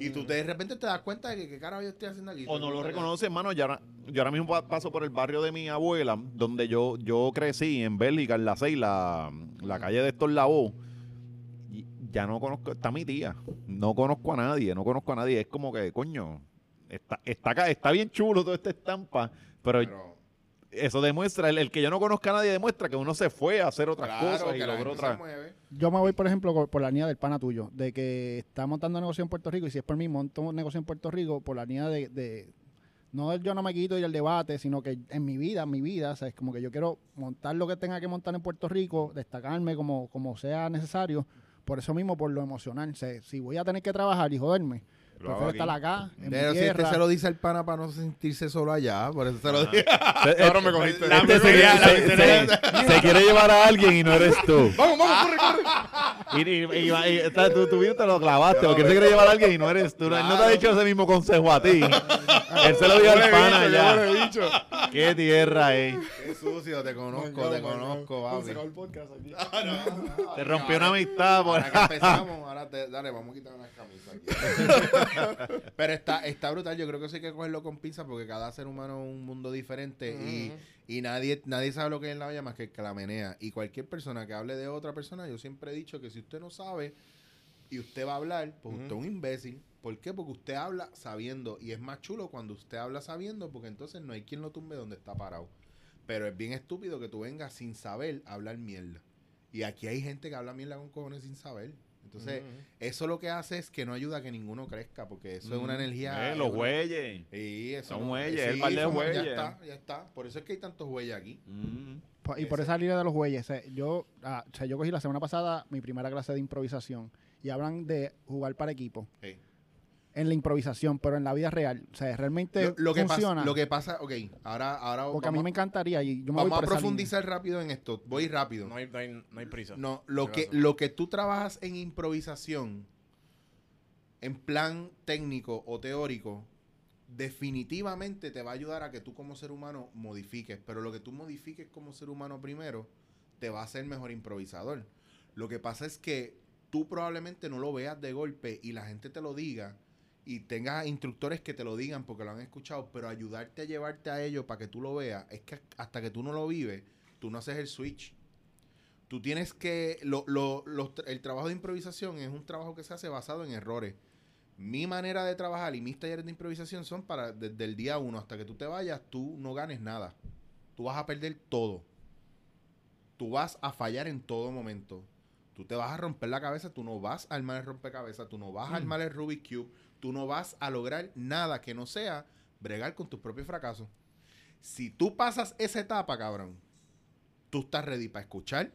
Y tú de repente te das cuenta de que qué carajo yo estoy haciendo aquí. O no lo reconoces, hermano. Yo ahora, yo ahora mismo pa- paso por el barrio de mi abuela, donde yo, yo crecí, en Bélgica, en la 6, la, la calle de Héctor Lavoe. Y ya no conozco, está mi tía. No conozco a nadie, no conozco a nadie. Es como que, coño, está, está, acá, está bien chulo toda esta estampa, pero, Pero, eso demuestra, el, el que yo no conozca a nadie demuestra que uno se fue a hacer otras claro, cosas que y logró otras. Yo me voy, por ejemplo, por la línea del pana tuyo, de que está montando negocio en Puerto Rico y si es por mí, monto un negocio en Puerto Rico por la línea de, de- no del yo no me quito y el debate, sino que en mi vida, en mi vida, o sea, es como que yo quiero montar lo que tenga que montar en Puerto Rico, destacarme como, como sea necesario, por eso mismo, por lo emocional. O sea, si voy a tener que trabajar y joderme, prefiero estar acá, en Pero mi si este tierra. se lo dice al pana para no sentirse solo allá, por eso se lo dice. Ahora me cogiste. Este se, se- se- se quiere llevar a alguien y no eres tú. vamos, vamos, corre, corre. Y, y- y- y- está- tú, tú mismo te lo clavaste, porque él se quiere llevar a alguien y no eres tú. Él no te ha dicho ese mismo consejo a ti. Él se lo dijo al pana ya. Qué tierra, eh. Qué sucio, te conozco, te conozco, papi. Podcast aquí. Te rompió una amistad por Ahora que empezamos, ahora te, dale, vamos a quitar unas camisas aquí. Pero está, está brutal, yo creo que eso hay que cogerlo con pinzas porque cada ser humano es un mundo diferente y, y nadie, nadie sabe lo que es la olla más que el que la menea. Y cualquier persona que hable de otra persona, yo siempre he dicho que si usted no sabe y usted va a hablar, pues usted es un imbécil. ¿Por qué? Porque usted habla sabiendo y es más chulo cuando usted habla sabiendo porque entonces no hay quien lo tumbe donde está parado. Pero es bien estúpido que tú vengas sin saber a hablar mierda. Y aquí hay gente que habla mierda con cojones sin saber. Entonces, eso lo que hace es que no ayuda a que ninguno crezca, porque eso es una energía. Eh, los güeyes. Sí, eso Son no- güeyes, sí, el par de güeyes. Ya está, ya está. Por eso es que hay tantos güeyes aquí. Mm. Y por esa línea de los güeyes, eh, yo, ah, o sea, yo cogí la semana pasada mi primera clase de improvisación y hablan de jugar para equipo Sí. En la improvisación, pero en la vida real. O sea, realmente Lo, lo que funciona. pasa, lo que pasa, ok, ahora, ahora porque a mí me encantaría y yo me voy vamos por a profundizar rápido en esto. Voy rápido. No hay, no hay, no hay prisa. No, lo que, lo que tú trabajas en improvisación, en plan técnico o teórico, definitivamente te va a ayudar a que tú como ser humano modifiques. Pero lo que tú modifiques como ser humano primero, te va a hacer mejor improvisador. Lo que pasa es que tú probablemente no lo veas de golpe y la gente te lo diga y tengas instructores que te lo digan porque lo han escuchado, pero ayudarte a llevarte a ello para que tú lo veas, es que hasta que tú no lo vives, tú no haces el switch. Tú tienes que, lo- lo- tra- el trabajo de improvisación es un trabajo que se hace basado en errores. Mi manera de trabajar y mis talleres de improvisación son para desde el día uno hasta que tú te vayas, tú no ganes nada. Tú vas a perder todo. Tú vas a fallar en todo momento. Tú te vas a romper la cabeza, tú no vas a armar el rompecabezas, tú no vas a armar el Rubik's Cube, tú no vas a lograr nada que no sea bregar con tus propios fracasos. Si tú pasas esa etapa, cabrón, tú estás ready para escuchar,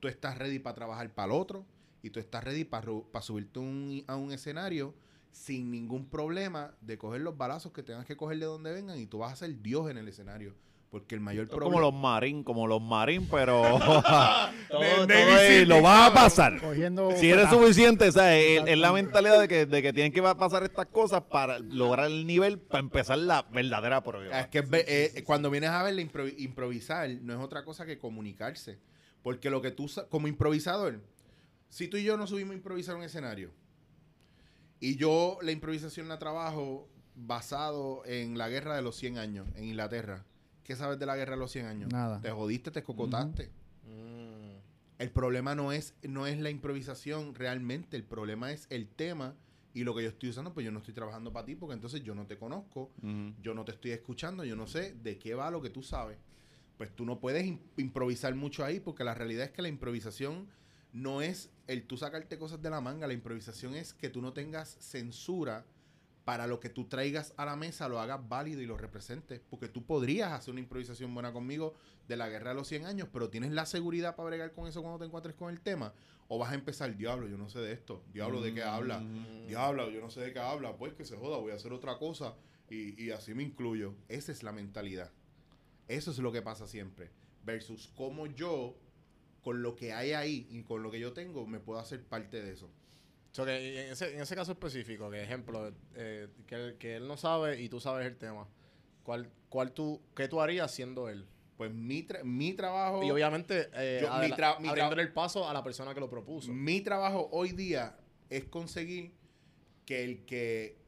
tú estás ready para trabajar para el otro y tú estás ready para, subirte a un escenario sin ningún problema de coger los balazos que tengas que coger de donde vengan y tú vas a ser Dios en el escenario. Porque el mayor Como problema... los marín, como los marín, pero todo, De- todo es- lo vas a pasar. Cogiendo Si eres suficiente, o sea, es, es la mentalidad de que, de que tienen que pasar estas cosas para lograr el nivel, para empezar la verdadera prueba. Es que eh, cuando vienes a ver la improvi- improvisar, no es otra cosa que comunicarse. Porque lo que tú, como improvisador, si tú y yo no subimos a improvisar un escenario, y yo la improvisación la trabajo basado en la guerra de los 100 años en Inglaterra, ¿qué sabes de la guerra de los 100 años? Nada. Te jodiste, te cocotaste. Mm. El problema no es, no es la improvisación realmente, el problema es el tema y lo que yo estoy usando, pues yo no estoy trabajando para ti porque entonces yo no te conozco, yo no te estoy escuchando, yo no sé de qué va lo que tú sabes. Pues tú no puedes im- improvisar mucho ahí porque la realidad es que la improvisación no es el tú sacarte cosas de la manga, la improvisación es que tú no tengas censura para lo que tú traigas a la mesa, lo hagas válido y lo representes. Porque tú podrías hacer una improvisación buena conmigo de la guerra de los 100 años, pero tienes la seguridad para bregar con eso cuando te encuentres con el tema. O vas a empezar, diablo, yo no sé de esto. Diablo, ¿de qué habla? Diablo, yo no sé de qué habla. Pues que se joda, voy a hacer otra cosa y, y así me incluyo. Esa es la mentalidad. Eso es lo que pasa siempre. Versus cómo yo, con lo que hay ahí y con lo que yo tengo, me puedo hacer parte de eso. So que en, ese, en ese caso específico, que ejemplo, eh, que, él, que él no sabe y tú sabes el tema, ¿cuál, cuál tú, ¿qué tú harías siendo él? Pues mi, tra- mi trabajo... Y obviamente eh, Yo- mi adela- tra- mi tra- abriéndole el paso a la persona que lo propuso. Mi trabajo hoy día es conseguir que el que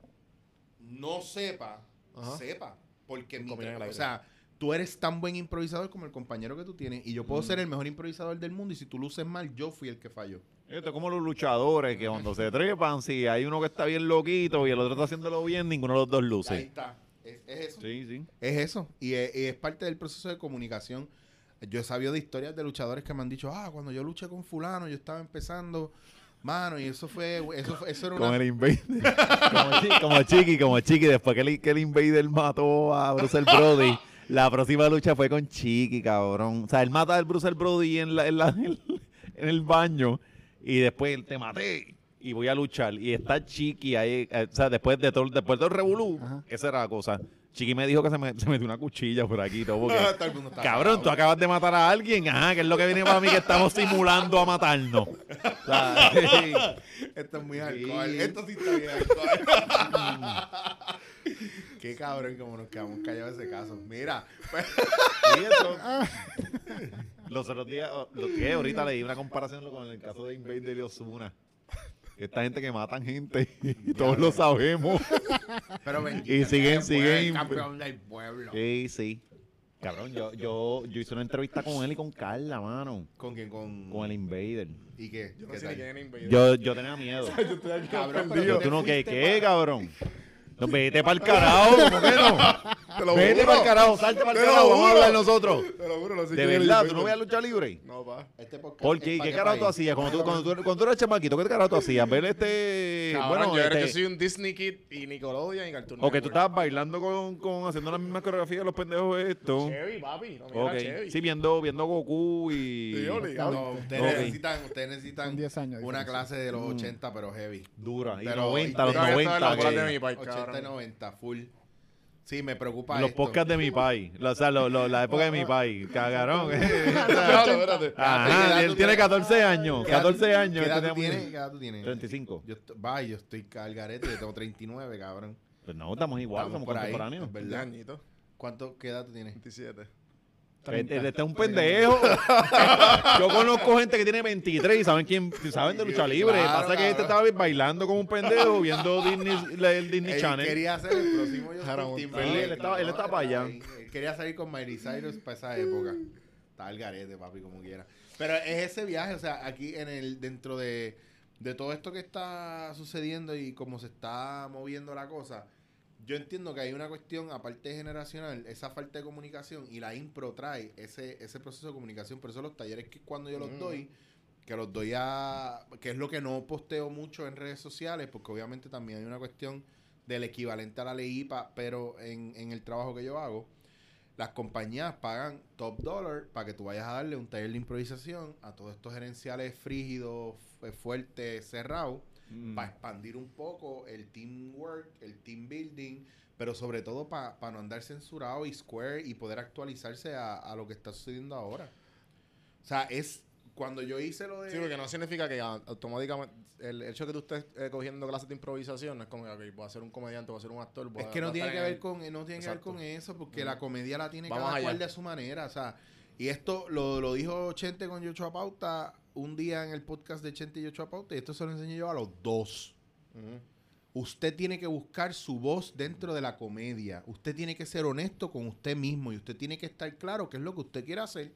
no sepa, Ajá. sepa. Porque mi o sea, tú eres tan buen improvisador como el compañero que tú tienes. Y yo puedo Mm. ser el mejor improvisador del mundo. Y si tú luces mal, yo fui el que falló. Esto es como los luchadores que cuando se trepan, si hay uno que está bien loquito y el otro está haciéndolo bien, ninguno de los dos Ahí luce. está. Es, es eso. Sí, sí. Es eso. Y es, y es parte del proceso de comunicación. Yo he sabido de historias de luchadores que me han dicho, ah, cuando yo luché con fulano, yo estaba empezando, mano, y eso fue, eso, fue- eso era Con una... el Invader. como, chi- como Chiqui, como Chiqui. Después que el, que el Invader mató a Bruce Brody, la próxima lucha fue con Chiqui, cabrón. O sea, él mata al Bruce Brody en, la, en, la- en el baño y después te maté y voy a luchar. Y está Chiqui ahí, eh, o sea, después de todo, después del revolú, Ajá. esa era la cosa. Chiqui me dijo que se, me, se metió una cuchilla por aquí todo. Porque, Todo el mundo está Cabrón, tú acabas de matar a alguien, ajá, que es lo que viene para mí que estamos simulando a matarnos. O sea, sí. Esto es muy Sí. alcohol. Esto sí está bien alcohol. Qué cabrón como nos quedamos callados en ese caso. Mira, pues, Y eso. Los otros días, o- lo que ahorita leí una comparación con el caso de Invader y Osuna. Esta gente que matan gente y todos lo sabemos. pero Y siguen, siguen. campeón del pueblo. Sí, sí. Cabrón, yo, yo, yo hice una entrevista con él y con Carla, mano. ¿Con quién? Con, Con el Invader. ¿Y qué? Yo no ¿Qué sé quién es Invader. Yo, yo tenía miedo. Cabrón, Pero tú no, ¿qué, qué, cabrón? No, vete para el carajo, ¿cómo que no? Te lo Vete para el carajo, salte para el carajo, vamos a hablar nosotros. Te lo juro, lo De que verdad, ¿tú no veías lucha libre? No, pa. Este podcast ¿Por qué? ¿Qué qué carajo tú hacías? Cuando tú, cuando, tú, cuando tú eras chamaquito, ¿qué carajo tú hacías? Ver este... Cabrón, bueno, yo, era- este- yo soy un Disney Kid y Nickelodeon y Cartoon O que tú estabas bailando con, con haciendo la misma coreografía de los pendejos estos. Chevy, papi. No, mira, Ok. Chevy. Sí, viendo, viendo Goku y... Sí, obligado. No, ustedes Ok. necesitan, ustedes necesitan Son 10 años una clase de los 80, pero heavy. Dura. Y Pero- 90, los y- Yo había estado en la 90. Bola que- de mi país, 80 y cabrón. 90, full. Sí, me preocupa Los esto. podcasts de mi país. O sea, lo- lo- la época de mi país. Cagarón. Espérate. ¿Qué Ajá, él tiene tienes? 14 años. ¿Qué edad- 14 años. ¿Qué edad tú tienes? ¿Qué edad tú tienes? 35. Yo, estoy- va, yo estoy calgarete, yo tengo 39, cabrón. Pues no, estamos igual, Estamos somos por ahí, contemporáneos. es ¿verdad? ¿Cuánto, qué edad tú tienes? 27. Este, este es un pendejo. Yo conozco gente que tiene 23 y saben quién saben de lucha libre. Claro, Pasa que este estaba bailando como un pendejo viendo Disney, el Disney Él Channel. quería hacer el próximo Justin. Él estaba- él estaba para allá. Él quería salir con Miley Cyrus para esa época. Está el garete, papi, como quiera. Pero es ese viaje, o sea, aquí en el dentro de, de todo esto que está sucediendo y cómo se está moviendo la cosa, yo entiendo que hay una cuestión, aparte generacional, esa falta de comunicación y la impro trae ese, ese proceso de comunicación. Por eso los talleres que cuando yo los Mm. doy, que los doy a... que es lo que no posteo mucho en redes sociales, porque obviamente también hay una cuestión del equivalente a la ley IPA, pero en, en el trabajo que yo hago, las compañías pagan top dollar para que tú vayas a darle un taller de improvisación a todos estos gerenciales frígidos, fu- fuertes, cerrados, Mm. para expandir un poco el teamwork, el team building, pero sobre todo para no andar censurado y square y poder actualizarse a, a lo que está sucediendo ahora. O sea, es cuando yo hice lo de... Sí, porque no significa que automáticamente el hecho de que tú estés eh, cogiendo clases de improvisación no es como que voy a ser un comediante, voy a ser un actor. voy Es a- que no tiene que ver el- con no tiene que ver con eso porque la comedia la tiene Vamos cada cual de su manera, o sea, y esto lo, lo dijo Chente con Yocho Pauta un día en el podcast de Chente y Yocho Pauta y esto se lo enseñé yo a los dos. Usted tiene que buscar su voz dentro de la comedia. Usted tiene que ser honesto con usted mismo y usted tiene que estar claro qué es lo que usted quiere hacer.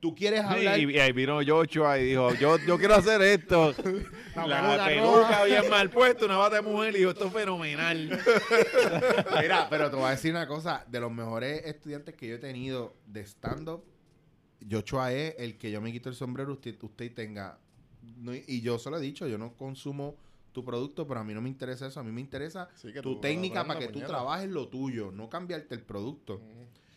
Tú quieres Sí, hablar y, y ahí vino Joshua y dijo, yo, yo quiero hacer esto. La, peluca peluca bien mal puesta, una bata de mujer, y dijo, esto es fenomenal. Mira, pero te voy a decir una cosa. De los mejores estudiantes que yo he tenido de stand-up, Joshua es el que yo me quito el sombrero, usted, usted tenga. no- y yo se lo he dicho, yo no consumo tu producto, pero a mí no me interesa eso. A mí me interesa Sí, tu técnica para que tú trabajes lo tuyo, no cambiarte el producto.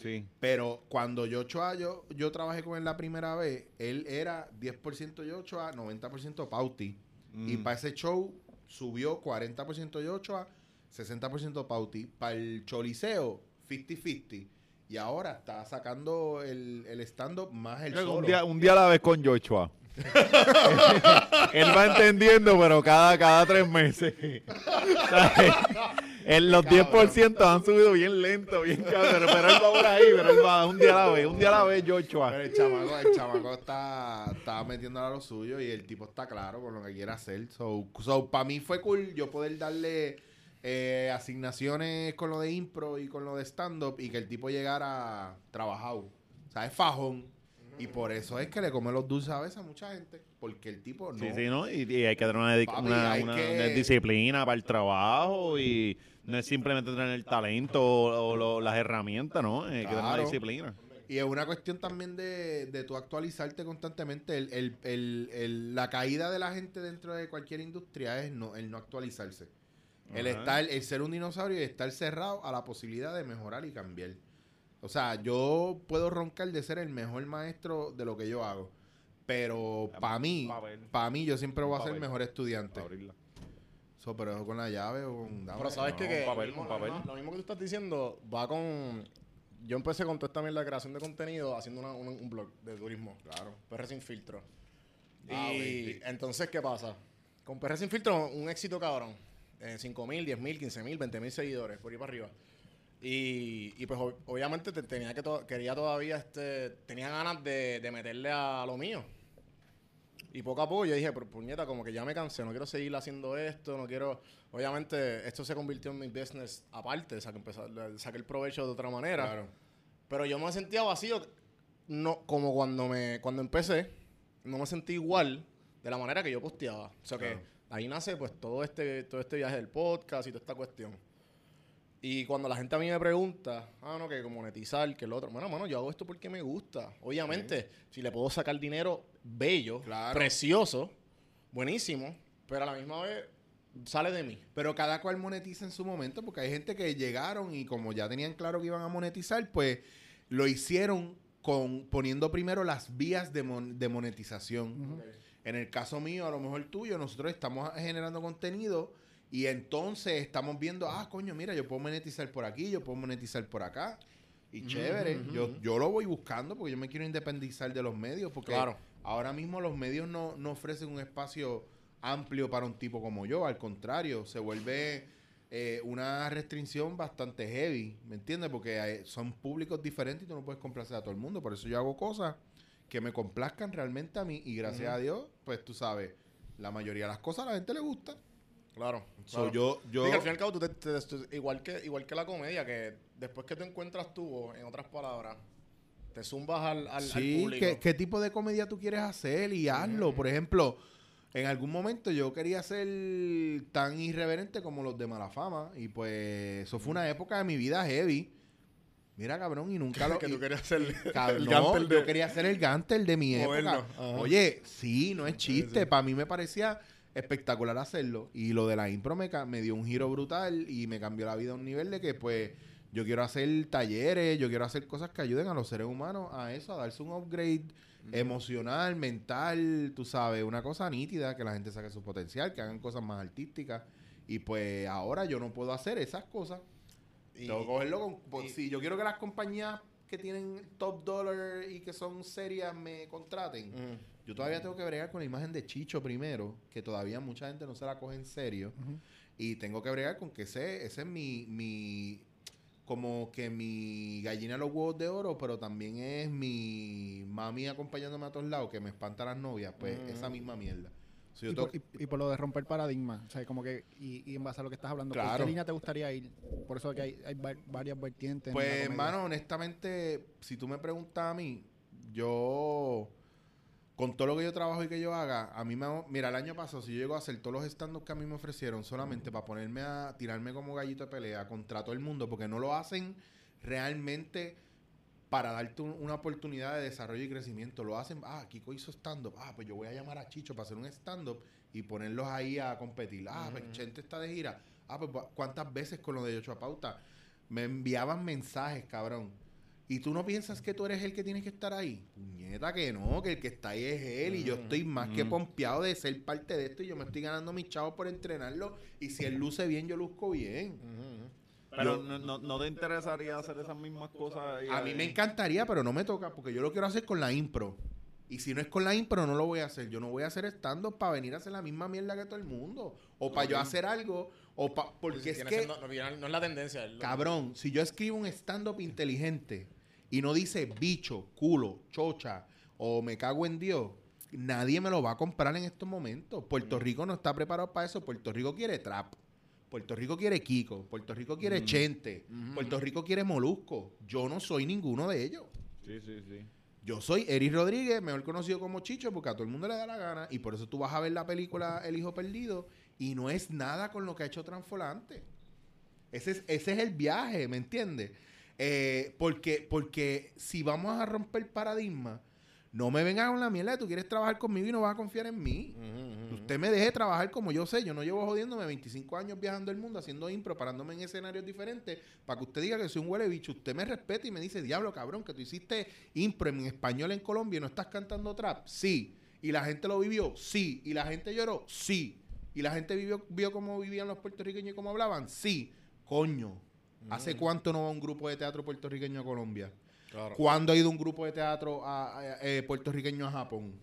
Sí. Pero cuando Joshua, yo, yo trabajé con él la primera vez, él era 10% Joshua, 90% Pauti. Y Mm. para ese show subió 40% Joshua, 60% Pauti. Para el Choliseo, 50-50. Y ahora está sacando el, el stand-up más el solo. Un día, un día a la vez con Joshua. Él va entendiendo, pero cada, cada tres meses. Los 10% han subido bien lento, bien cabrón. Pero, él va por ahí, pero él va un día a la vez, un día a la vez, Joshua. Pero el chamaco, el chamaco está, está metiendo a lo suyo y el tipo está claro con lo que quiere hacer. So, so para mí fue cool yo poder darle eh, asignaciones con lo de impro y con lo de stand-up y que el tipo llegara trabajado. O sea, es fajón. Y por eso es que le come los dulces a veces a mucha gente. Porque el tipo no. Sí, sí, ¿no? Y, y hay que tener una, di- Papi, una- hay una- que- una disciplina para el trabajo y no es simplemente tener el talento o, o lo- las herramientas, ¿no? Hay que tener una disciplina. Y es una cuestión también de, de tú actualizarte constantemente. El, el- el- el- la caída de la gente dentro de cualquier industria es no, el no actualizarse. El estar, el ser un dinosaurio y estar cerrado a la posibilidad de mejorar y cambiar. O sea, yo puedo roncar de ser el mejor maestro de lo que yo hago. Pero para mí, para mí yo siempre voy a ser el mejor estudiante. Abrirla. So, pero eso con la llave o con... dame. Pero sabes No, que, papel, lo, mismo, un papel. lo mismo- lo mismo que tú estás diciendo va con... Yo empecé con toda esta mierda de creación de contenido haciendo una- un, un blog de turismo. Claro. PR sin filtro. Ah, y baby. entonces, ¿qué pasa? Con PR sin filtro, un éxito cabrón. Eh, 5 mil, 10 mil, 15 mil, 20 mil seguidores, por ahí para arriba. Y, y pues ob- obviamente te- tenía que to- quería todavía, este, tenía ganas de, de meterle a lo mío. Y poco a poco yo dije, pero puñeta, como que ya me cansé, no quiero seguir haciendo esto, no quiero... Obviamente esto se convirtió en mi business aparte, o sea, que empezar, saqué el provecho de otra manera. Claro. Pero yo me sentía vacío, no, como cuando me cuando empecé, no me sentí igual de la manera que yo posteaba. O sea que Claro. Ahí nace pues todo este todo este viaje del podcast y toda esta cuestión. Y cuando la gente a mí me pregunta, ah, no, que como monetizar, que el otro, bueno, mano, yo hago esto porque me gusta. Obviamente, si le puedo sacar dinero bello, Claro. precioso, buenísimo, pero a la misma vez sale de mí. Pero cada cual monetiza en su momento, porque hay gente que llegaron y como ya tenían claro que iban a monetizar, pues lo hicieron con poniendo primero las vías de, mon- de monetización. En el caso mío, a lo mejor tuyo, nosotros estamos generando contenido y entonces estamos viendo, ah, coño, mira, yo puedo monetizar por aquí, yo puedo monetizar por acá. Y chévere, yo, yo lo voy buscando porque yo me quiero independizar de los medios, porque Claro. ahora mismo los medios no, no ofrecen un espacio amplio para un tipo como yo, al contrario, se vuelve eh, una restricción bastante heavy, ¿me entiendes? Porque hay- son públicos diferentes y tú no puedes complacer a todo el mundo, por eso yo hago cosas que me complazcan realmente a mí y gracias a Dios, pues tú sabes, la mayoría de las cosas a la gente le gusta. Claro. So, claro. yo, yo, Sí, que al fin y al cabo, tú te- te- igual, que, igual que la comedia, que después que tú encuentras tú, en otras palabras, te zumbas al, al, al Sí, público. ¿qué, qué tipo de comedia tú quieres hacer? Y hazlo. Por ejemplo, en algún momento yo quería ser tan irreverente como los de mala fama. Y pues eso fue una época de mi vida heavy. Mira, cabrón, y nunca lo... que tú querías Cabrón, el yo quería ser el Gantel de mi época. Oye, sí, no es chiste. Para mí me parecía espectacular hacerlo. Y lo de la impro me dio un giro brutal y me cambió la vida a un nivel de que, pues, yo quiero hacer talleres, yo quiero hacer cosas que ayuden a los seres humanos a eso, a darse un upgrade emocional, mental, tú sabes, una cosa nítida, que la gente saque su potencial, que hagan cosas más artísticas. Y pues ahora yo no puedo hacer esas cosas. Y- Tengo que cogerlo con... pues, y- si yo quiero que las compañías que tienen top dollar y que son serias me contraten, yo todavía tengo que bregar con la imagen de Chicho primero, que todavía mucha gente no se la coge en serio. Y tengo que bregar con que ese, ese es mi, mi, como que mi gallina de los huevos de oro, pero también es mi mami acompañándome a todos lados, que me espanta las novias, pues Mm. esa misma mierda. So, yo Y tengo- por, y- y por lo de romper paradigma, o sea, como que, y, y en base a lo que estás hablando, ¿por Claro. qué línea te gustaría ir? Por eso que hay, hay va- varias vertientes. Pues, hermano, honestamente, si tú me preguntas a mí, yo, con todo lo que yo trabajo y que yo haga, a mí me... Mira, el año pasado, si yo llego a hacer todos los stand-up que a mí me ofrecieron solamente para ponerme a tirarme como gallito de pelea contra todo el mundo, porque no lo hacen realmente para darte un- una oportunidad de desarrollo y crecimiento. Lo hacen, ah, Kiko hizo stand-up, ah, pues yo voy a llamar a Chicho para hacer un stand-up y ponerlos ahí a competir. Ah, pues Chente está de gira. Ah, pues ¿cuántas veces con lo de Ocho a Pauta? Me enviaban mensajes, cabrón. ¿Y tú no piensas que tú eres el que tienes que estar ahí? Puñeta que no, que el que está ahí es él y yo estoy más que pompeado de ser parte de esto y yo me estoy ganando mis chavos por entrenarlo y si él luce bien, yo luzco bien. Pero no, no, no te interesaría hacer esas mismas cosas. ahí A mí me encantaría, pero no me toca porque yo lo quiero hacer con la impro. Y si no es con la impro, no lo voy a hacer. Yo no voy a hacer estando para venir a hacer la misma mierda que todo el mundo. O para yo hacer algo. O pa, porque Sí, es que, no, es la tendencia. lo- cabrón, si yo escribo un stand-up inteligente y no dice bicho, culo, chocha o me cago en Dios, nadie me lo va a comprar en estos momentos. Puerto Rico no está preparado para eso. Puerto Rico quiere trap. Puerto Rico quiere Kiko. Puerto Rico quiere Chente. Puerto Rico quiere Molusco. Yo no soy ninguno de ellos. Sí, sí, sí. Yo soy Eric Rodríguez, mejor conocido como Chicho, porque a todo el mundo le da la gana. Y por eso tú vas a ver la película El Hijo Perdido y no es nada con lo que ha hecho Transfolante. Ese es, ese es el viaje, ¿me entiendes? Eh, porque, porque si vamos a romper paradigma, no me vengan con la mierda de tú quieres trabajar conmigo y no vas a confiar en mí. Usted me deje trabajar como yo sé. Yo no llevo jodiéndome 25 años viajando el mundo, haciendo impro, parándome en escenarios diferentes, para que usted diga que soy un huele bicho. Usted me respeta y me dice, diablo, cabrón, que tú hiciste impro en español en Colombia y no estás cantando trap. Sí. Y la gente lo vivió. Sí. Y la gente lloró. Sí. Y la gente vivió, vio cómo vivían los puertorriqueños y cómo hablaban. Sí. Coño. ¿Hace cuánto no va un grupo de teatro puertorriqueño a Colombia? Claro. ¿Cuándo ha ido un grupo de teatro a- a- eh, puertorriqueño a Japón?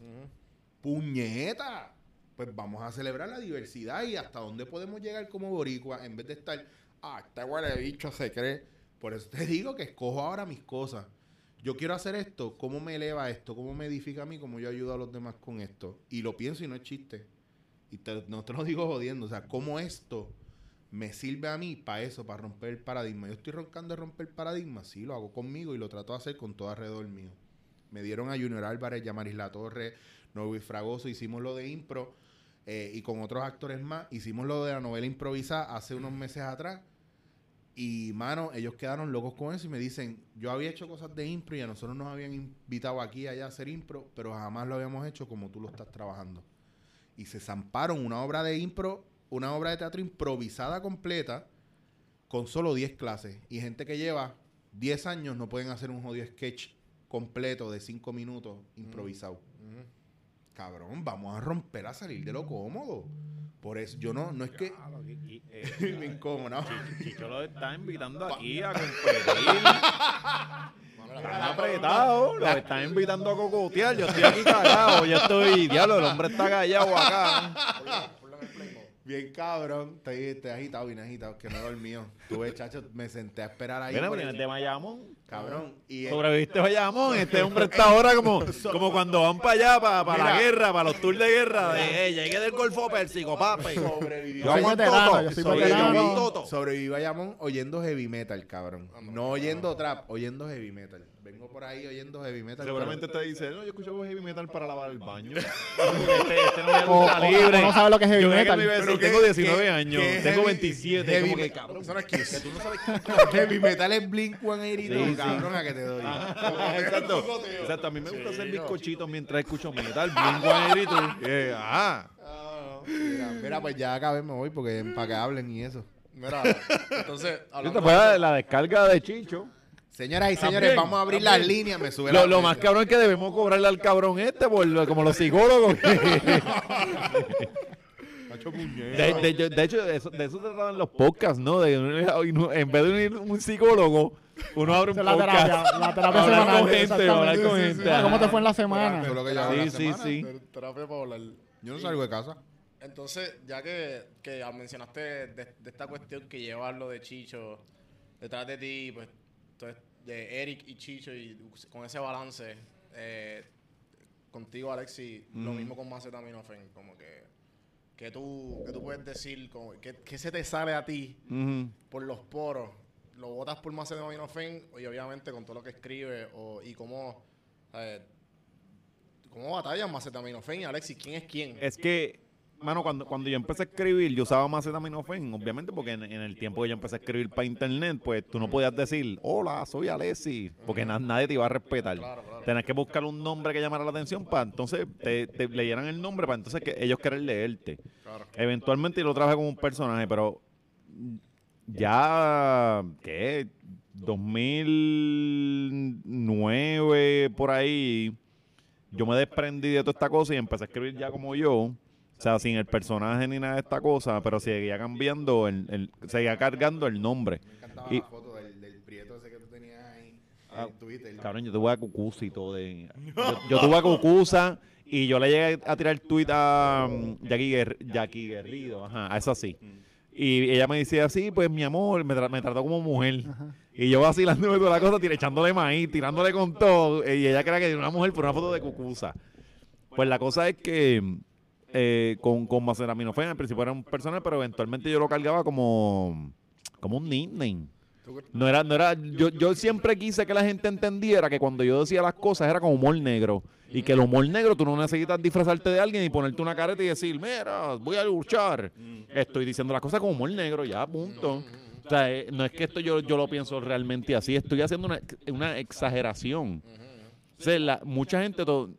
Puñeta. Pues vamos a celebrar la diversidad y hasta dónde podemos llegar como boricua en vez de estar, ah, este huele bicho se cree. Por eso te digo que escojo ahora mis cosas. Yo quiero hacer esto, ¿cómo me eleva esto? ¿Cómo me edifica a mí? ¿Cómo yo ayudo a los demás con esto? Y lo pienso y no es chiste. Y te- no te lo digo jodiendo. O sea, ¿cómo esto me sirve a mí para eso, para romper el paradigma? Yo estoy roncando de romper el paradigma. Sí, lo hago conmigo y lo trato de hacer con todo alrededor mío. Me dieron a Junior Álvarez, Yamaris La Torre, Novi Fragoso, hicimos lo de impro eh, y con otros actores más, hicimos lo de la novela improvisada hace unos meses atrás. Y, mano, ellos quedaron locos con eso y me dicen, yo había hecho cosas de impro y a nosotros nos habían invitado aquí y allá a hacer impro, pero jamás lo habíamos hecho como tú lo estás trabajando. Y se zamparon una obra de impro, una obra de teatro improvisada completa con solo 10 clases. Y gente que lleva 10 años no pueden hacer un jodido sketch completo de 5 minutos improvisado. Cabrón, vamos a romper a salir de lo cómodo. Por eso, yo no, no es que... me incómodo, ¿no? Chicho lo está invitando aquí a competir. Están apretados, lo están invitando a cocotear. Yo estoy aquí cagado, yo estoy, diablo, el hombre está callado acá. Bien cabrón, estoy, estoy agitado, bien agitado, que no he dormido. Tuve, chacho, me senté a esperar ahí. Mira, por el- de Bayamón. Cabrón, y Sobreviviste a Bayamón. Este hombre está ahora como, como cuando van para allá, para, para la guerra, para los tours de guerra. De, "Eh, llegué del Golfo Pérsico, papi. sobrevivió. Yo veterano, soy Sobreviví, veterano. Sobreviví a Bayamón oyendo heavy metal, cabrón. No oyendo trap, oyendo heavy metal. Vengo por ahí oyendo heavy metal. Seguramente te dice, no, yo escucho heavy metal para lavar el baño. este, este no es O- o- libre. o no sabe lo que es heavy Yo metal. decir, Pero tengo que- 19 que- años, que tengo heavy- 27. heavy como que, cabrón, que tú no sabes heavy metal es Blink 182, Sí, sí. cabrón, a que te doy. Exacto. Exacto, a mí me gusta hacer bizcochitos mientras escucho metal. Blink 182. Eh, ah. Mira, mira, pues ya acabé, me voy porque para que hablen y eso. Mira, entonces, hablando Esta fue de la descarga de Chicho. Señoras y También, señores, vamos a abrir las líneas. Me sube Lo, la lo más cabrón es que debemos cobrarle al cabrón este, por, como los psicólogos. De, de- yo- de hecho, de eso, de eso se tratan los podcasts, ¿no? De, en vez de unir un psicólogo, uno abre un la podcast. terapia, la terapia Hablar semanal. con gente, hablar con Sí, gente, sí. ajá. ¿Cómo te fue en la semana? Lo que Sí, la sí, semana. sí. ter- terapia para hablar. Yo no salgo de casa. Entonces, ya que, que mencionaste de, de esta cuestión que llevas lo de Chicho detrás de ti, pues, entonces, de Eric y Chicho, y con ese balance, eh, contigo, Alexi, lo mismo con Macetaminofen, como que, que tú, que tú puedes decir, como, que, que se te sale a ti Ujú. por los poros, lo botas por Macetaminofen, y obviamente con todo lo que escribe, o, y cómo, eh, cómo batallan Macetaminofen y Alexi, quién es quién. Es que, mano, cuando, cuando yo empecé a escribir, yo usaba Macetaminofen, obviamente, porque en, en el tiempo que yo empecé a escribir para internet, pues tú no podías decir, hola, soy Alessi, porque na- nadie te iba a respetar. Claro, claro. Tenías que buscar un nombre que llamara la atención para entonces te, te leyeran el nombre para entonces que ellos querer leerte. Claro. Eventualmente yo lo trabajé como un personaje, pero ya, ¿qué? 2009, por ahí, yo me desprendí de toda esta cosa y empecé a escribir ya como yo. O sea, sin el personaje ni nada de esta cosa, pero seguía cambiando, el, el- seguía cargando el nombre. Me encantaba Y- la foto del, del prieto ese que tú tenías ahí Ah, en Twitter. Cabrón, yo tuve a Cucusa y todo. De, yo, yo tuve a Cucusa y yo le llegué a tirar tweet a um, Jackie, Guer- Jackie Guerrido, ajá, a eso sí. Y ella me decía así, pues mi amor, me, tra- me trató como mujer. Y yo vacilándome toda la cosa, echándole maíz, tirándole con todo. Y ella creía que era una mujer por una foto de Cucusa. Pues la cosa es que eh, con, con Maceraminofen al principio era un personaje, pero eventualmente yo lo cargaba como, como un nickname. No era, no era, yo, yo siempre quise que la gente entendiera que cuando yo decía las cosas era con humor negro. Y que el humor negro tú no necesitas disfrazarte de alguien y ponerte una careta y decir, mira, voy a luchar. Estoy diciendo las cosas con humor negro, ya, punto. O sea, eh, no es que esto yo, yo lo pienso realmente así, estoy haciendo una, una exageración. O sea, mucha gente to-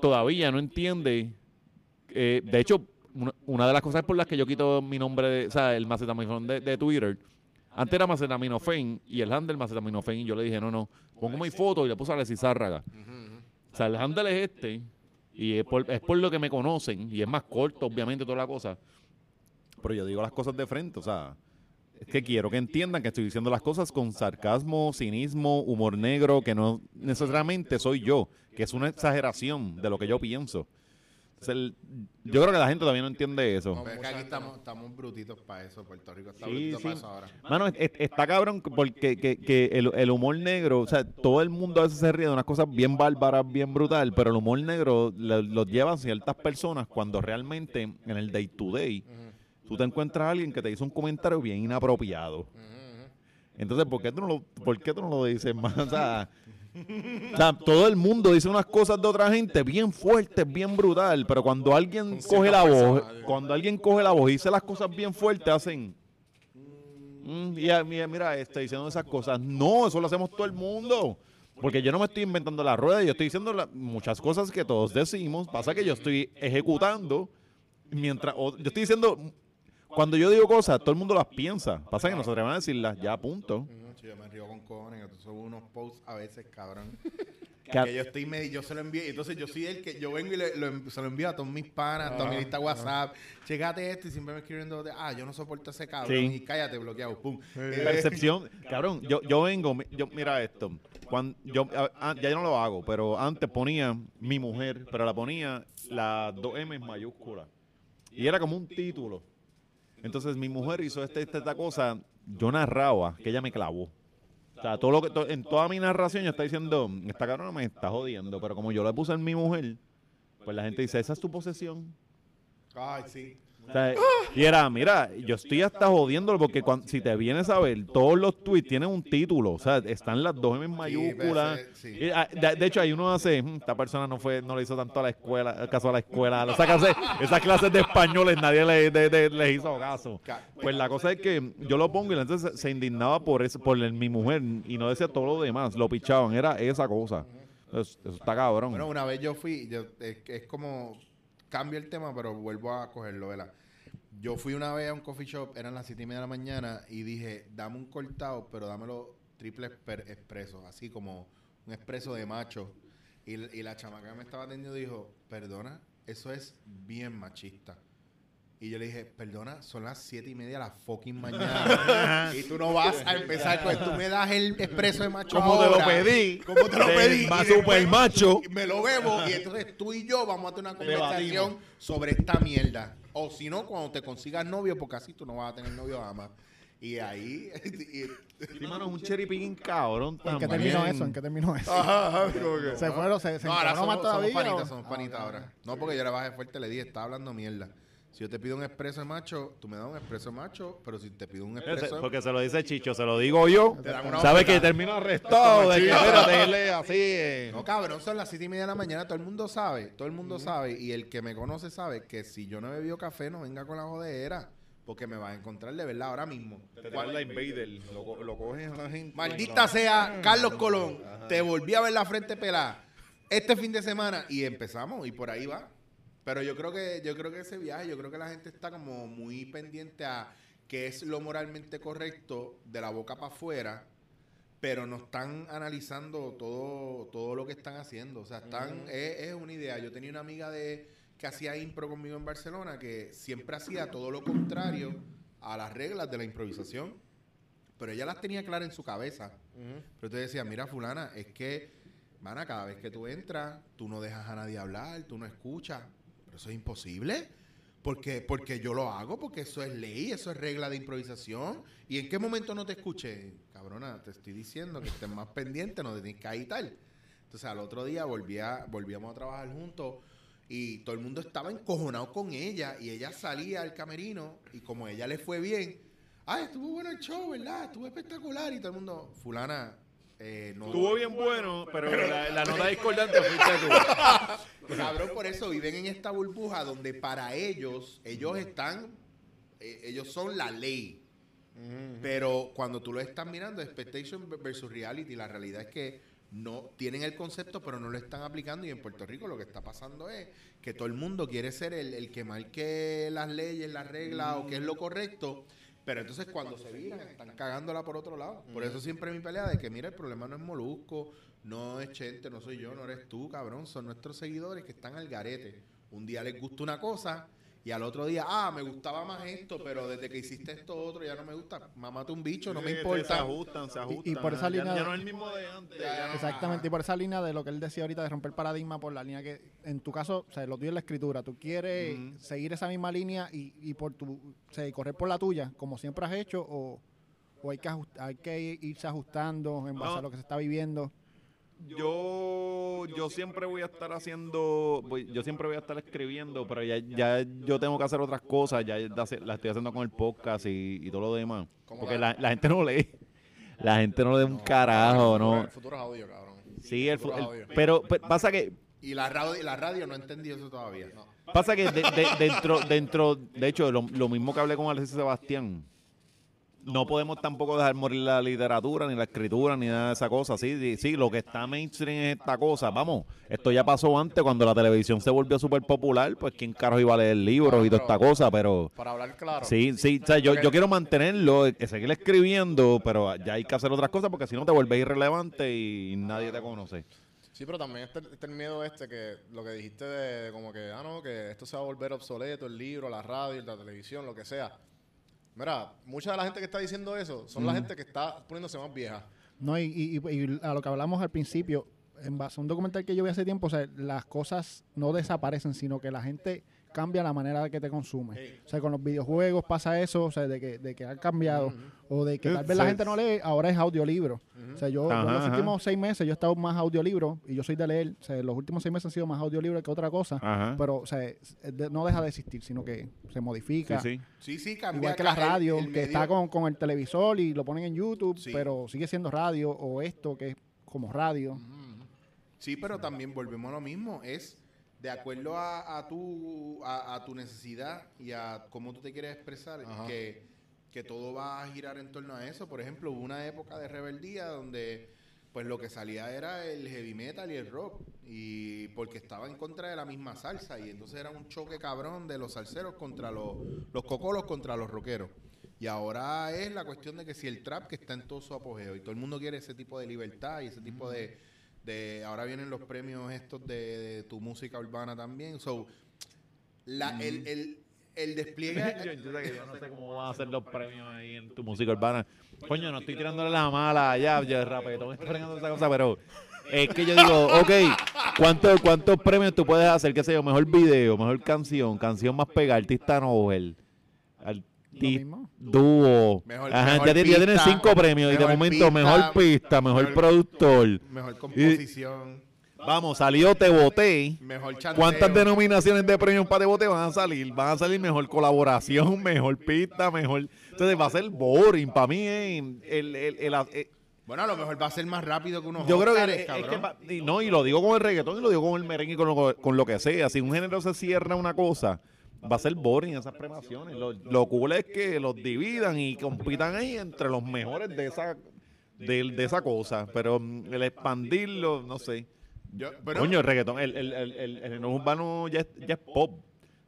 todavía no entiende. Eh, de hecho, una, de las cosas por las que yo quito mi nombre, de, o sea, el macetaminofen de, de Twitter, antes era macetaminofen y el handle macetaminofen y yo le dije, no, no, pongo mi foto y le puse a Alexis Zárraga. O sea, el handle es este y es por, es por lo que me conocen y es más corto, obviamente, toda la cosa. Pero yo digo las cosas de frente, o sea, es que quiero que entiendan que estoy diciendo las cosas con sarcasmo, cinismo, humor negro, que no necesariamente soy yo, que es una exageración de lo que yo pienso. Yo creo que la gente todavía no entiende eso. Es que aquí estamos, estamos brutitos para eso. Puerto Rico está Sí, brutito sí. para eso ahora. Mano, es- es- está cabrón porque que, que el, el humor negro, o sea, todo el mundo a veces se ríe de unas cosas bien bárbaras, bien brutal, pero el humor negro lo, lo llevan ciertas personas cuando realmente en el day to day tú te encuentras a alguien que te hizo un comentario bien inapropiado. Entonces, ¿por qué tú no lo, por qué tú no lo dices más? O sea, o sea, todo el mundo dice unas cosas de otra gente bien fuertes, bien brutal, pero cuando alguien coge la voz, cuando alguien coge la voz y dice las cosas bien fuertes, hacen... Mm, y mira, mira, este, diciendo esas cosas. No, eso lo hacemos todo el mundo. Porque yo no me estoy inventando la rueda, yo estoy diciendo la- muchas cosas que todos decimos. Pasa que yo estoy ejecutando mientras. o- yo estoy diciendo. Cuando yo digo cosas, todo el mundo las piensa. Pasa que no se atreven a decirlas, ya, punto. Sí, Yo me río con cojones, que tú subes unos posts a veces, cabrón. Ca- que yo estoy medi- yo se lo envío, entonces yo soy el que, yo vengo y le- lo en- se lo envío a todos mis panas, a toda mi lista WhatsApp, checate esto y siempre me escriben dos de, ah, yo no soporto a ese cabrón, Sí. y cállate, bloqueado, pum. Eh, Percepción, cabrón, yo, yo vengo, mi- yo, mira esto, cuando, yo, a- a- ya yo no lo hago, pero antes ponía mi mujer, pero la ponía las dos M en mayúscula. Y era como un título. Entonces mi mujer hizo esta, esta, esta cosa, yo narraba, que ella me clavó. O sea, todo lo que, en toda mi narración yo estaba diciendo, esta cabrona me está jodiendo, pero como yo le puse en mi mujer, pues la gente dice, esa es tu posesión. Ay, sí. O sea, y era, mira, yo estoy hasta jodiéndolo porque cuan- si te vienes a ver, todos los tweets tienen un título, o sea, están las dos M en mayúsculas. sí. Y, ah, de, de hecho, ahí uno hace, "Hmm, esta persona no fue, no le hizo tanto a la escuela, caso a la escuela, esa clase- esas clases de españoles nadie le, de- de- les hizo caso. Ca- Pues la cosa es que yo lo pongo y la gente se, se indignaba por eso, por el- mi mujer y no decía todo lo demás, lo pichaban, era esa cosa. Eso, eso está cabrón. Bueno, una vez yo fui, yo- es, es como, cambio el tema, pero vuelvo a cogerlo, ¿verdad? Yo fui una vez a un coffee shop, eran las siete y media de la mañana, y dije, dame un cortado, pero dámelo triple expreso, así como un expreso de macho. Y, y la chamaca que me estaba atendiendo dijo, perdona, eso es bien machista. Y yo le dije, perdona, son las siete y media de la fucking mañana. y tú no vas a empezar con tú me das el expreso de macho Como te lo pedí. Como te lo pedí. después super macho. Me lo bebo y entonces tú y yo vamos a tener una conversación sobre esta mierda. O si no, cuando te consigas novio, porque así tú no vas a tener novio ama. Y ahí... y- Sí, mano, es un cherry picking cabrón ¿En qué terminó eso? ¿En qué terminó eso? Se fueron, se, se no, ahora más somos, somos todavía. panitas, somos Ah, panitas ahora. No, porque yo le bajé fuerte, le dije, está hablando mierda. Si yo te pido un expreso de macho, tú me das un expreso de macho, pero si te pido un expreso... Porque se lo dice Chicho, se lo digo yo. Te dan una Sabe bofetada. que termino arrestado. De que, espérate, así. eh. No, cabrón, son las siete y media de la mañana, todo el mundo sabe, todo el mundo sabe, y el que me conoce sabe que si yo no he bebido café, no venga con la jodera, porque me vas a encontrar de verdad ahora mismo. la Invader. Lo, lo coges a la gente. Maldita sea, Carlos Colón, te volví a ver la frente pelada este fin de semana y empezamos, y por ahí va. Pero yo creo que, yo creo que ese viaje, yo creo que la gente está como muy pendiente a qué es lo moralmente correcto de la boca para afuera, pero no están analizando todo, todo lo que están haciendo. O sea, están, es, es una idea. Yo tenía una amiga de que hacía impro conmigo en Barcelona que siempre hacía todo lo contrario a las reglas de la improvisación. Pero ella las tenía claras en su cabeza. Pero te decía, mira, fulana, es que, mana, cada vez que tú entras, tú no dejas a nadie hablar, tú no escuchas. Eso es imposible. Porque, porque yo lo hago, porque eso es ley, eso es regla de improvisación. ¿Y en qué momento no te escuché? Cabrona, te estoy diciendo que estés más pendiente, no te tienes que tal. Entonces al otro día volví a- volvíamos a trabajar juntos y todo el mundo estaba encojonado con ella y ella salía al camerino y como ella le fue bien, ay, estuvo bueno el show, ¿verdad? Estuvo espectacular y todo el mundo, fulana, eh, no... Estuvo bien bueno, pero la, la nota discordante fuiste tú. Cabrón, por eso viven en esta burbuja donde para ellos, ellos están, eh, ellos son la ley. Pero cuando tú lo estás mirando, expectation versus reality, la realidad es que no tienen el concepto, pero no lo están aplicando. Y en Puerto Rico lo que está pasando es que todo el mundo quiere ser el, el que marque las leyes, las reglas o qué es lo correcto. Pero entonces cuando se viran, están cagándola por otro lado. Por eso siempre mi pelea de que, mira, el problema no es Molusco, no es Chente, no soy yo, no eres tú, cabrón. Son nuestros seguidores que están al garete. Un día les gusta una cosa y al otro día, ah, me gustaba más esto, pero desde que hiciste esto otro ya no me gusta. Mamate un bicho, no me Se importa. ajustan, se ajustan. y por esa línea Ya, de- no es el mismo de antes. ya Exactamente, y por esa línea de lo que él decía ahorita de romper paradigma por la línea que, en tu caso, o sea, lo tuyo es la escritura, tú quieres seguir esa misma línea y, y por tu, o sea, correr por la tuya, como siempre has hecho, o, o hay, que ajust- hay que irse ajustando en base No. a lo que se está viviendo. Yo, yo siempre voy a estar haciendo, voy- yo siempre voy a estar escribiendo, pero ya, ya yo tengo que hacer otras cosas, ya la, la estoy haciendo con el podcast y, y todo lo demás. ¿Cómo Porque la- la, gente no lee, la gente no lee un carajo, El ¿no? futuro es audio, cabrón. Sí, el, fu- futuro el- es audio. pero, pe- pasa que Y la radio, la radio no entendió eso todavía. Pasa que de- de- dentro, dentro, de hecho, lo, lo mismo que hablé con Alexis Sebastián, no podemos tampoco dejar morir la literatura, ni la escritura, ni nada de esa cosa. Sí, sí, lo que está mainstream es esta cosa. Vamos, esto ya pasó antes, cuando la televisión se volvió súper popular, pues quién carajo iba a leer libros y toda esta cosa, pero... Para hablar claro. Sí, sí, o sea, yo, yo quiero mantenerlo, eh, seguir escribiendo, pero ya hay que hacer otras cosas porque si no te vuelves irrelevante y nadie te conoce. Sí, pero también está, está el miedo este que lo que dijiste de como que, ah, no, que esto se va a volver obsoleto, el libro, la radio, la televisión, lo que sea. Mira, mucha de la gente que está diciendo eso son la gente que está poniéndose más vieja. No, y, y- y a lo que hablamos al principio, en base a un documental que yo vi hace tiempo, o sea, las cosas no desaparecen, sino que la gente cambia la manera de que te consume. O sea, con los videojuegos pasa eso, o sea, de que, de que han cambiado, o de que tal vez la gente no lee, ahora es audiolibro. O sea, yo, yo Ajá, los ajá. últimos seis meses yo he estado más audiolibro, y yo soy de leer, o sea, los últimos seis meses han sido más audiolibro que otra cosa, Ajá. pero, o sea, no deja de existir, sino que se modifica. Sí, sí. Sí, sí, cambia. Igual que la radio, el que medio- está con, con el televisor y lo ponen en YouTube, Sí. pero sigue siendo radio, o esto que es como radio. Sí, pero también volvemos a lo mismo. Es de acuerdo a, a tu, a, a tu necesidad y a cómo tú te quieres expresar, Ajá. que, que todo va a girar en torno a eso. Por ejemplo, hubo una época de rebeldía donde pues lo que salía era el heavy metal y el rock. Y porque estaba en contra de la misma salsa. Y entonces era un choque cabrón de los salseros contra los, los cocolos contra los rockeros. Y ahora es la cuestión de que si el trap que está en todo su apogeo y todo el mundo quiere ese tipo de libertad y ese tipo de, de ahora vienen los premios estos de, de tu música urbana también. So, la, el, el, el despliegue yo, yo sé que yo no sé cómo van a hacer los premios ahí en tu música urbana. Coño, no estoy tirándole la mala allá, yo rapetón estoy fregando esa cosa, pero es que yo digo, ok, ¿cuántos, ¿cuántos premios tú puedes hacer? ¿Qué sé yo? Mejor video, mejor canción, canción más pegada, artista novel. Dúo. Mejor- Ajá, mejor ya, ti- ya tienes pista, cinco premios y de momento pista, mejor pista, mejor, mejor- productor. mejor composición, Vamos, salió Te Boté. mejor. ¿Cuántas denominaciones de premios para Te Boté van a salir? Van a salir mejor colaboración, mejor pista, mejor... Entonces va a ser boring. Para mí, eh, el, el- el- eh, Bueno, a lo mejor va a ser más rápido que unos yo creo que, Óscares, es que cabrón. pa- y no, y lo digo con el reggaetón y lo digo con el merengue y con lo, con lo que sea. Si un género se cierra una cosa, va a ser boring esas premiaciones. Lo, lo cool es que los dividan y compitan ahí entre los mejores de esa, de, de esa cosa. Pero mm, el expandirlo, no sé. Yo- pero- Coño, el reggaetón, el, el, el, el, urbano ya es, ya es pop.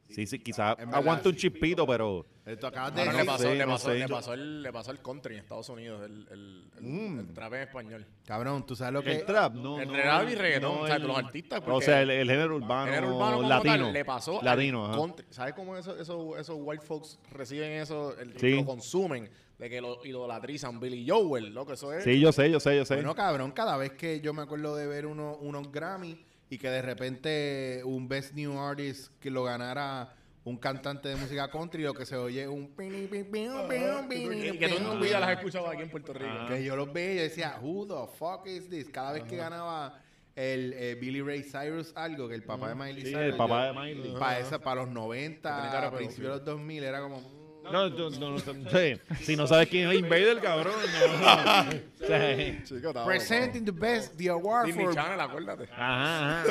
Sí, sí, quizás aguanta un chispito, pero... Eh, tú acabas de decir- le, pasó, sé. le, pasó el, le pasó el country en Estados Unidos, el, el, el, Mm. el trap en español. Cabrón, tú sabes lo que... El trap, no. el no, rap y reggaetón, no o sea, el- los artistas. O sea, el, el género urbano, el género urbano como latino. tal le pasó latino, country. ¿Sabes cómo eso, eso, esos white folks reciben eso, el, Sí. lo consumen, de que lo idolatrizan? Billy Joel, loco, eso es... Sí, yo sé, yo sé, yo sé. Bueno, cabrón, cada vez que yo me acuerdo de ver uno, unos Grammy y que de repente un Best New Artist que lo ganara un cantante de música country, lo que se oye un... pini, pini, pini, pini, que, pini, que tú en vida las has escuchado aquí en Puerto Rico. Ah. Que yo los veía y yo decía, who the fuck is this? Cada vez que ganaba el eh, Billy Ray Cyrus algo, que el papá de Miley Sí, Cyrus... el papá de Miley. Para, esa, para los Que tiene 90, cara a de principios de los 2000, era como... mm, No, tú- no, no, sí. Si no sabes quién es Invader, cabrón. no. Sí. Chico, está Presenting the best, the award Disney for... Channel, acuérdate. Ajá, ajá.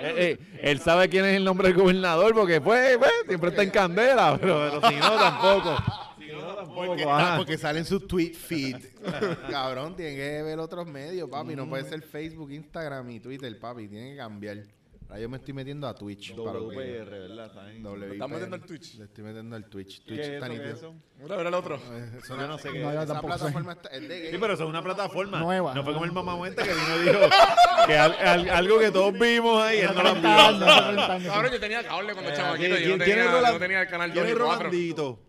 Eh, eh, él sabe quién es el nombre del gobernador porque pues, pues, siempre está en candela, pero, pero si no tampoco. Si no tampoco, Porque, ajá. ah, porque sale en su tweet feed. Cabrón, tiene que ver otros medios, papi. No puede ser Facebook, Instagram y Twitter, papi. Tiene que cambiar. Ahora yo me estoy metiendo a Twitch. para lo que- WPR, ¿verdad? Está ahí. WPR. estás metiendo al Twitch? Le estoy metiendo al Twitch. Twitch ¿Qué es está eso? ¿Qué nítido. es eso? Mira, mira el otro. Eh, eso Yo no sé qué No, es. yo Esa plataforma está, es de gay. Sí, pero eso es una plataforma Nueva. No fue como el mamamuente que vino y dijo que al- al- algo que todos vimos ahí, él no lo 30 años, vio. hace 30 años. Cabrón, yo tenía cable cuando chamaquito. ¿Quién, Yo no quién tenía, Roland- no tenía el canal ¿Quién 2 es y 4. Rolandito?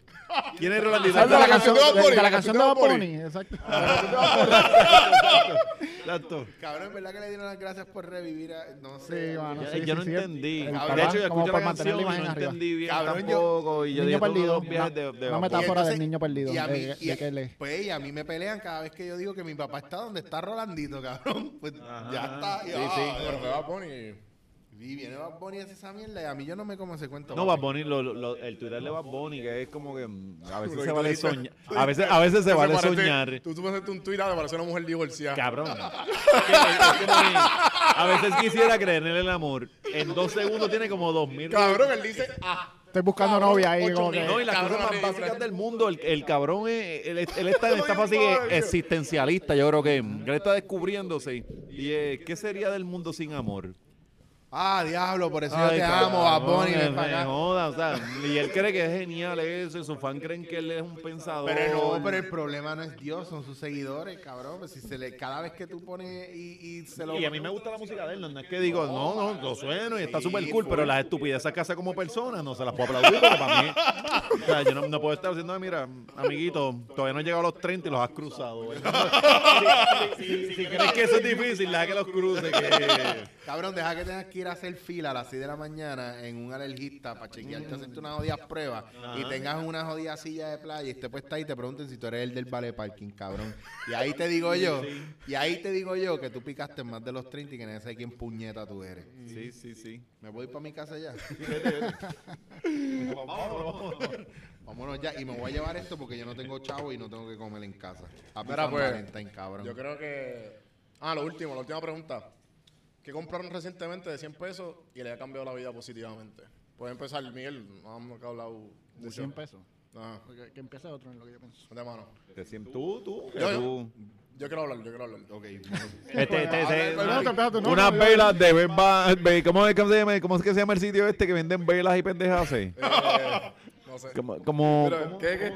¿Quién es Rolandito? ¿Sabes de la canción de la canción de Bad? Exacto. Exacto. Cabrón, ¿verdad que le dieron las gracias por revivir a... No sé. Sí, mano, Yo, sí, yo sí, no sí. entendí. De hecho, yo como escuché la mantener canción la y imagen no arriba. entendí bien Cabrón, yo- tampoco. y yo Niño dije, perdido. una- de, de una metáfora del niño perdido. Y a mí, y de a- pues, y a mí me pelean cada vez que yo digo que mi papá está donde está Rolandito, cabrón. Pues ya está. Y, Sí, ah, sí. Pero fue Bad Bunny. Y viene Bad Bunny hace esa mierda y a mí yo no me como ese cuento. No. Bad Bunny, lo, lo- el Twitter de Bad Bunny, que es como que mm, a veces se vale soñar. A veces, a veces se vale parece- soñar. Tú, tú me haces un tweet ah, me parece una mujer divorciada. Cabrón. A veces quisiera creer en el amor. En dos segundos tiene como dos mil. Cabrón, él dice, ah, estoy buscando Cabrón, novia ahí. ocho Como mil. que, No, y las cosas más básicas del mundo, el, el cabrón es, él, él está en esta fase existencialista, yo creo que, que él está descubriéndose. Y eh, ¿qué sería del mundo sin amor? Ah, diablo, por eso yo te amo, Bad Bunny, cabrón, ven pa' me acá. joda, o sea, y él cree que es genial eso, y sus fans creen que él es un pensador. Pero no, pero el problema no es Dios, son sus seguidores, cabrón. Pues si se le, cada vez que tú pones y, y se lo. Y a mí me gusta la música de él, no, es que digo, no, no, lo sueno y está súper cool, pero las estupideces que hace como persona no se las puedo aplaudir porque para mí, o sea, yo no, no puedo estar diciendo, mira, amiguito, todavía no he llegado a los 30 y los has cruzado. si, si- si crees que eso es difícil, deja que los cruce, que... Cabrón, deja que tengas que ir a hacer fila a las 6 de la mañana en un alergista para chequearte, hacerte unas jodidas pruebas y tengas una jodida silla de playa y este pues está ahí y te pregunten si tú eres el del vale parking, cabrón. Y ahí te digo yo, y ahí te digo yo que tú picaste más de los 30 y que nadie sabe quién puñeta tú eres. Sí, sí, sí. ¿Me voy para mi casa ya? Vámonos ya. Y me voy a llevar esto porque yo no tengo chavo y no tengo que comer en casa. Mira, San pues, cabrón. Yo creo que. Ah, lo último, la última pregunta. ¿Qué compraron recientemente de 100 pesos y le ha cambiado la vida positivamente? Puede empezar, Miguel. No hemos hablado de mucho. 100 pesos. Ajá. Que, que empiece otro en lo que yo pienso. De mano. Tú, tú, que Yo, yo. tú. Yo quiero hablar, yo quiero hablar. Ok. Este, este, este, no, unas velas de verba, ve- ¿cómo, es, cómo se llama, ¿Cómo es que se llama el sitio este que venden velas y pendejas? así? Eh, no sé. Como, como, Pero, ¿qué, qué?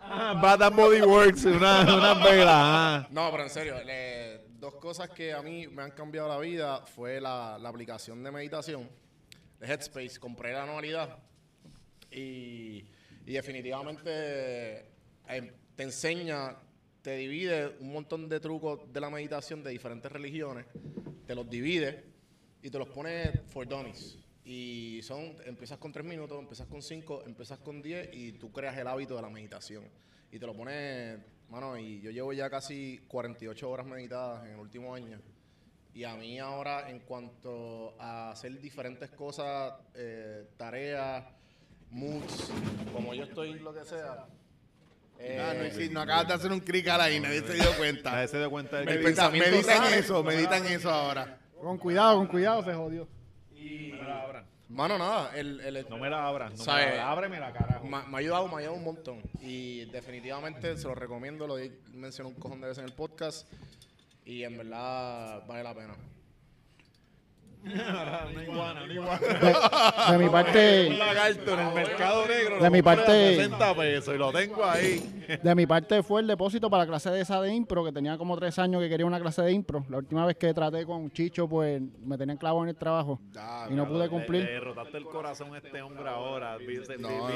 Ah, and Body Works, una- unas velas. ah. No, pero en serio, le- dos cosas que a mí me han cambiado la vida fue la, la aplicación de meditación de Headspace. Compré la anualidad y, y definitivamente eh, te enseña, te divide un montón de trucos de la meditación de diferentes religiones, te los divide y te los pone for dummies. Y son, empiezas con tres minutos, empiezas con cinco, empiezas con diez y tú creas el hábito de la meditación. Y te lo pone, mano, y yo llevo ya casi 48 horas meditadas en el último año. Y a mí ahora, en cuanto a hacer diferentes cosas, eh, tareas, moods, como yo estoy, lo que sea. eh, no, no acabas de hacer un clic ahí, nadie se dio cuenta. Nadie se dio cuenta de El que... Medita, pensamiento medita en sale. eso, medita en eso ahora. Con cuidado, con cuidado, se jodió. Mano, nada, el, el, No me la abras, no me ¿Sabe? la abras, ábremela, carajo. Me, me ha ayudado, me ha ayudado un montón. Y definitivamente se lo recomiendo, lo he mencionado un cojón de veces en el podcast. Y en verdad vale la pena. Una iguana, una iguana. De, de mi parte, Un lagarto en el mercado negro. De mi parte- 60 pesos y lo tengo ahí. de mi parte fue el depósito para la clase de esa de impro, que tenía como tres años que quería una clase de impro. La última vez que traté con Chicho, pues me tenían clavo en el trabajo y no pude Le, le cumplir. derrotaste el corazón a este hombre ahora. No,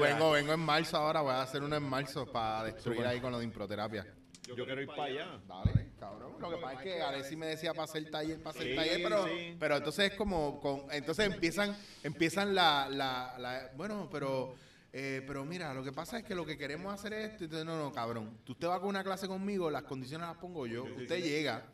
vengo, vengo en marzo ahora, voy a hacer uno en marzo para destruir ahí con lo de improterapia. Yo quiero ir para allá. Dale, cabrón. Lo que pasa es que Alexi me decía para hacer taller, para hacer Sí, taller, pero, sí. pero entonces es como, con, entonces empiezan, empiezan la, la, la- bueno, pero, eh, pero mira, lo que pasa es que lo que queremos hacer es esto, entonces no, no, cabrón. Tú usted va con una clase conmigo, las condiciones las pongo yo, usted llega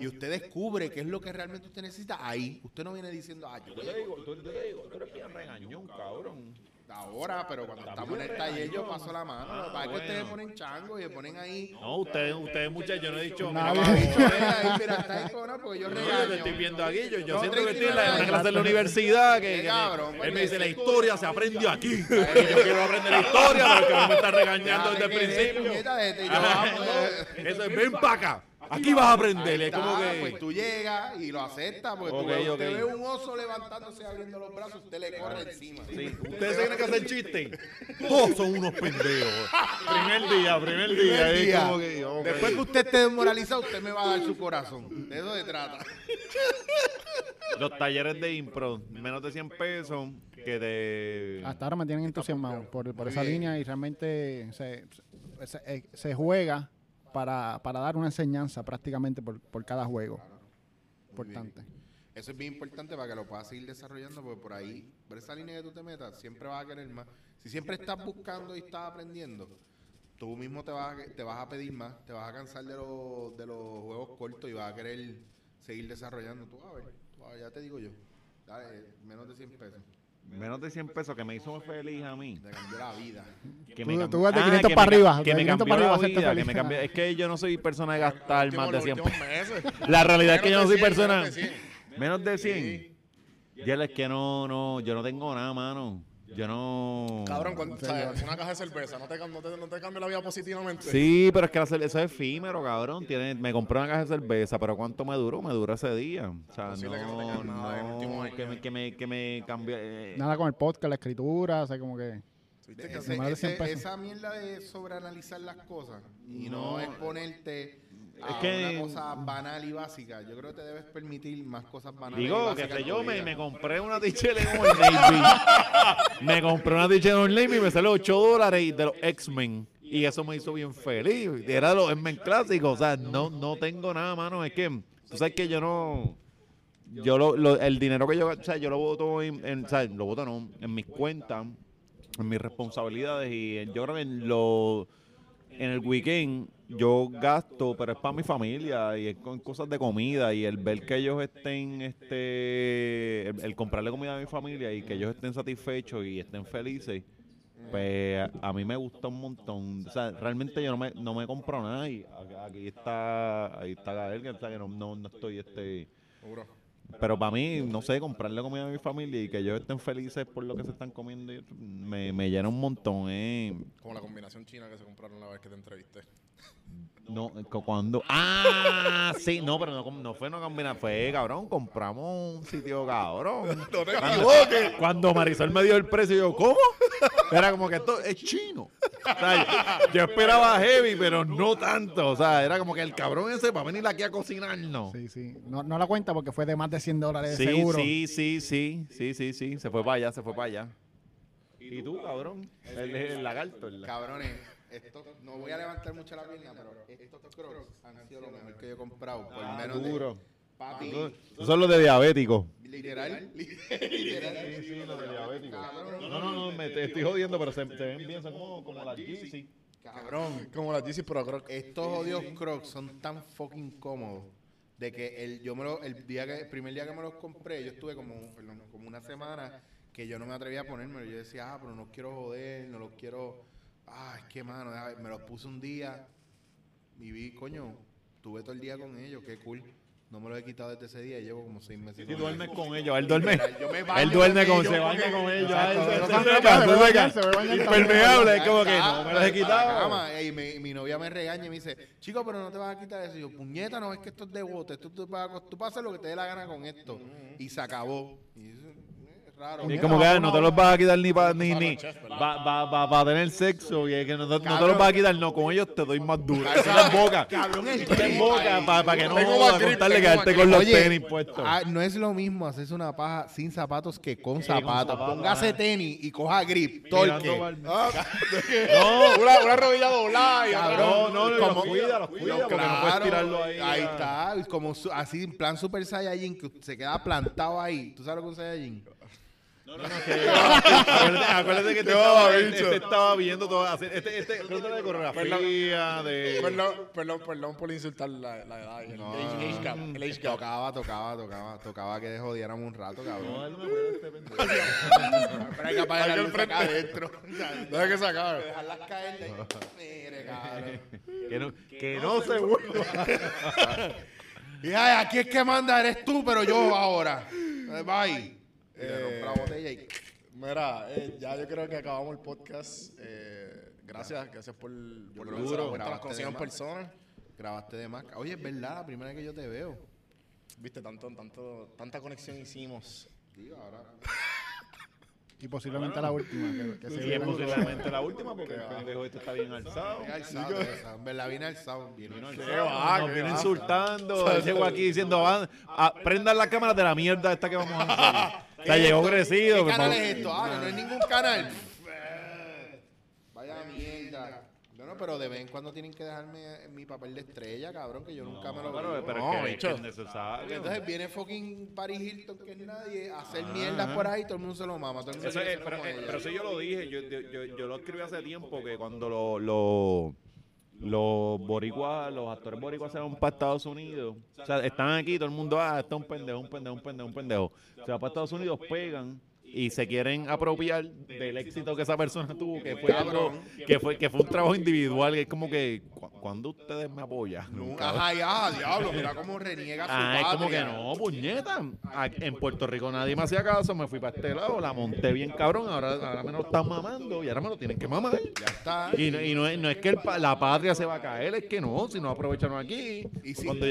y usted descubre qué es lo que realmente usted necesita ahí. Usted no viene diciendo, ah, yo te digo, tú, yo te digo, tú eres bien regañón, cabrón. Ahora, pero cuando estamos en el taller yo paso la mano. Que pasa es que ustedes ponen chango y se ponen ahí. No, ustedes, ustedes muchachos, yo no he dicho Nadie. mira, ven ahí, mira, está ahí, cona, porque yo No, estoy viendo aquí, yo, yo No, siento que estoy en 39 la, clase de la universidad, que, cabrón, él me dice, la historia se aprendió aquí. Y yo quiero aprender la historia, pero que no me está regañando desde el principio. este, eh. Eso es, ven para acá, aquí vas a aprender. Ahí Es como está, que... Pues tú llegas y lo aceptas, porque Ok, tú ves, ok. usted ve un oso levantándose y abriendo los brazos, usted le corre encima. Sí, Ustedes se tienen que hacer chistes. Todos son unos pendejos. primer día, primer día. Primer es día. como que, ok. Después que usted esté desmoralizado, usted me va a dar su corazón. De eso se trata. Los talleres de impro, menos de 100 pesos, que te... Hasta ahora me tienen entusiasmado por, esa línea y realmente se, se, se juega para, para dar una enseñanza prácticamente por, por cada juego. Importante. Eso es bien importante para que lo puedas seguir desarrollando, porque por ahí, por esa línea que tú te metas, siempre vas a querer más. Si siempre estás buscando y estás aprendiendo, tú mismo te vas a, te vas a pedir más, te vas a cansar de, los de los juegos cortos y vas a querer seguir desarrollando. Tú, a ver, tú, a ver, ya te digo yo. Dale, menos de 100 pesos. Menos de 100 pesos, que me hizo feliz a mí. Te cambió la vida. Que Tú- vas de Ah, 500 que para arriba, Que me 500 cambió la vida, que me cambió. Es que yo no soy persona de gastar Último- más de los 100 últimos pesos. La realidad es que yo no soy de 100, persona... menos de 100. Menos de 100. Sí. Ya es que no, no, yo no tengo nada, mano. Yo no. Cabrón, cuando, o sea, es una caja de cerveza, no te, no te, no te cambia la vida positivamente. Sí, pero es que la eso es efímero, cabrón. Tiene, me compré una caja de cerveza, pero ¿cuánto me duró? Me duró ese día. O sea, Posible que no no, tengas nada en el último no, año. que me, que me, que me cambie. eh, Nada con el podcast, la escritura, o sea, como que... ¿Viste que Ese- más de 100 ese- esa mierda de sobreanalizar las cosas y no, No. exponerte a Es que- una cosa banal y básica. Yo creo que te debes permitir más cosas banales. y Digo, que básicas sé yo, me, me compré una t-shirt en Old Navy. me compré una t-shirt en Old Navy y me salió 8 dólares y de los X-Men. Y eso me hizo bien feliz. Y Era de los X-Men clásicos. O sea, no, no tengo nada, mano. Es que, tú sabes que yo no... Yo lo, lo- el dinero que yo, o sea, yo lo voto en, en- o sea, lo voto no, en mis cuentas, en mis responsabilidades y en- yo creo que en lo, en el weekend yo gasto, pero es para mi familia y es con cosas de comida y el ver que ellos estén, este, el, comprarle comida a mi familia y que ellos estén satisfechos y estén felices, pues a, mí me gusta un montón. O sea, realmente yo no me, no me compro nada y aquí- está, ahí está Gael, que, o sea, que no, no, no estoy, este, pero para mí, no sé, comprarle comida a mi familia y que ellos estén felices por lo que se están comiendo, me, me llena un montón, eh. Como la combinación china que se compraron la vez que te entrevisté. No, cu- cuando. Ah, sí, no, pero no, no fue no combina, fue cabrón, compramos un sitio cabrón. ¡No te Cuando, cuando Marisol me dio el precio, yo, ¿cómo? Era como que esto es chino. O sea, yo, yo esperaba heavy, pero no tanto. O sea, era como que el cabrón ese va a venir aquí a cocinarnos. Sí, sí. No, no la cuenta porque fue de más de 100 dólares de Sí, seguro. sí, sí, sí, sí, sí, sí. Se fue para allá, se fue para allá. ¿Y tú, cabrón? El, el lagarto. el- Cabrones, esto, no voy a levantar mucho la pierna, pero estos crocs han sido lo mejor que yo he comprado. Por Ah, menos de- duro. Papi, Esos son los de diabéticos. literal, literal. Sí, sí, los de diabéticos. No, no, no, me te estoy jodiendo, pero se, se ven bien, son como, como las Yeezy. Cabrón, Como las Yeezy Pro Crocs. estos odios crocs son tan fucking cómodos de que el, yo me lo, el, día que, el primer día que me los compré, yo estuve como, perdón, como una semana que yo no me atrevía a ponérmelo. Yo decía, ah, pero no quiero joder, no los quiero. Es que mano, deja- me los puse un día y vi, coño, tuve todo el día con ellos, qué cool. No me los he quitado desde ese día y llevo como seis meses. Con duermes ellos. con ellos, él duerme. Yo me baño Él duerme con con, ellos, se baña con ellos. ay, Impermeable, es como que no me los he quitado. cama. Y mi, mi novia me regaña y me dice, chico, pero no te vas a quitar eso. Y yo, puñeta, no, es que esto es de bote. Tú, tú, tú puedes hacer lo que te dé la gana con esto. Y se acabó. Y raro. Y como que ah, no te los vas a quitar ni para ni, ni va, va, va, va a tener sexo y es que no, no te los vas a quitar, no, con ellos te doy más duro. Tú te boca. Cabrón, boca para que no contarle tengo quedarte con los Oye, tenis puestos. ah, no es lo mismo hacerse una paja sin zapatos que con zapatos. Póngase ah. tenis y coja grip, torque. No, una, una rodilla doblada y Cabrón, no, no, como- los cuida, los cuida, No, porque no puedes tirarlo ahí. Ahí ah. está, como su- así en plan Super Saiyajin, que se queda plantado ahí. ¿Tú sabes lo que es un Saiyajin? Acuérdate, acuérdate que te Qué estaba, este estaba viendo todo. así- Este, este, cuéntale de coreografía, de. Perdón, perdón, perdón por insultar la, la edad el age, age gap. El age gap. Tocaba, tocaba, tocaba, tocaba que jodiéramos un rato, No, cabrón. él no me puede este pendejo. Pero hay que apagar la luz frente. acá adentro. Deja que se acabe. Dejarlas caer. Mire, cabrón. Que no, que no se vuelva. Y ay, aquí es que manda eres tú, pero yo ahora. Bye. Y le Eh, la botella y... Mira, eh, ya yo creo que acabamos el podcast. Eh, gracias, gracias por, por que vuelta, nos grabaste conocimos en de más. persona. Grabaste de más. Oye, es verdad, la primera vez que yo te veo. Viste, tanto, tanto, tanta conexión hicimos. Digo, ahora... Y posiblemente la última. Que, que se Y es viene. posiblemente la última porque el pendejo este está bien alzado. Bien alzado, esa. En verdad, vine alzado. Vine Vino alzado. nos viene insultando. Llegó aquí diciendo, prendan la cámara de la mierda esta que vamos a hacer. Sea, llegó crecido. ¿Qué canal es esto? Ah, no es ningún canal. Vaya mierda. Bueno, pero de vez en cuando tienen que dejarme mi papel de estrella, cabrón, que yo nunca me lo Pero, veo. pero No, es que, es bicho. que es necesario. Entonces viene fucking Paris Hilton, que es nadie, a hacer mierdas por ahí, todo el mundo se lo mama. Todo el mundo Eso quiere es, ser pero, como eh, pero eso yo lo dije, yo, yo, yo, yo lo escribí hace tiempo que cuando lo- lo- los boricuas, los actores boricuas se van para Estados Unidos, o sea, están aquí, todo el mundo, ah, está un pendejo, un pendejo, un pendejo, un pendejo. Se van para Estados Unidos, pegan y se quieren apropiar del éxito que esa persona tuvo, que fue algo, que fue, que fue un trabajo individual, que es como que, "¿Cu- ¿cuándo ustedes me apoyan? Nunca. Ajá, ya, diablo, mira cómo reniega su Ah, es como que no, puñeta. En Puerto Rico nadie me hacía caso, me fui para este lado, la monté bien cabrón, ahora, ahora me lo están mamando y ahora me lo tienen que mamar. Ya está. Y no, y no es, no es que el la patria se va a caer, es que no, si no aprovechan aquí. Y si- Cuando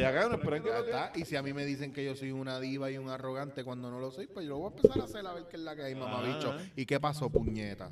que Ya está. Y si a mí me dicen que yo soy una diva y un arrogante cuando no lo soy, pues yo lo voy a empezar a hacer a ver qué es la que hay, mamabicho. Ah. ¿Y qué pasó, puñeta?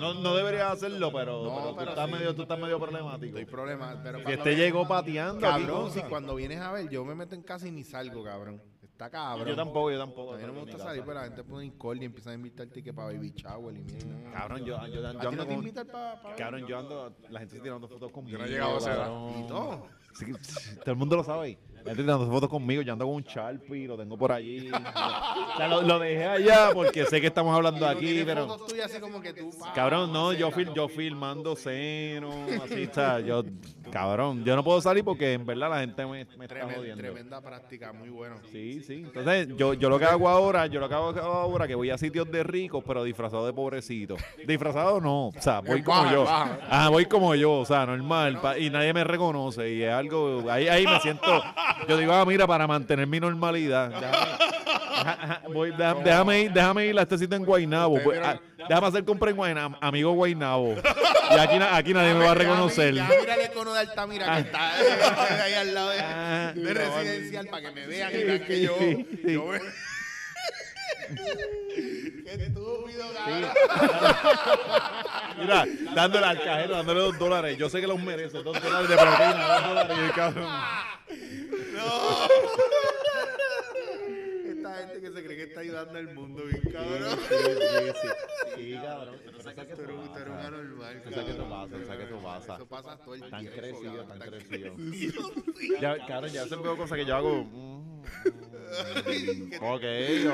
No, no deberías hacerlo, pero, No, pero tú, estás sí. medio, tú estás medio problemático. Hay problema. Pero Si este llegó pateando Cabrón, si cuando vienes a ver, yo me meto en casa y ni salgo, cabrón. Está cabrón. Yo tampoco, yo tampoco. A mí no me gusta salir, pero la gente pone incordia y empieza a invitarte que para baby shower y mierda. Cabrón, yo, yo, yo, ¿A ti ando no te para Cabrón, yo ando, la gente está tirando fotos conmigo. no he llegado a esa edad. cabrón. Y todo. Sí, todo el mundo lo sabe. Gente tirando fotos conmigo, yo ando con un Sharpie, lo tengo por allí. o sea, lo, lo dejé allá porque sé que estamos hablando aquí, pero... fotos tuyas así como que tú... pa, Cabrón, no, yo, fil, yo filmando seno, así está, yo, cabrón, yo no puedo salir porque en verdad la gente me, me está jodiendo. tremenda práctica, muy bueno. Sí, sí. Entonces, yo, yo lo que hago ahora, yo lo que hago ahora, que voy a sitios de ricos, pero disfrazado de pobrecito. Disfrazado no, o sea, voy como yo. Ah, voy como yo, o sea, normal, y nadie me reconoce, y es algo, ahí, ahí me siento, yo digo, ah, mira, para mantener mi normalidad, déjame, ajá, ajá, voy, déjame, déjame ir, déjame ir a este sitio en vieron- ah, déjame hacer compra en Guaynabo, amigo Guaynabo, y aquí, aquí nadie me va a reconocer. Ya, mira el icono de Altamira que está eh, ahí al lado de, Ah. de residencial para que me vean y vean que yo... Yo Qué estúpido, cabrón. Mira, dándole al cajero, dándole dos dólares. Yo sé que los merece, dos dólares de propina, dos dólares cabrón. Esta gente que se cree que está ayudando al mundo, bien cabrón. Sí, cabrón. Tú eres- tú eres un anormal, cabrón. eso pasa. Eso pasa todo el Tan tiempo. crecido, cabrón, tan tan crecido. crecido. Ya, cabrón, ya se veo cosas que yo hago. mm, mm, ok,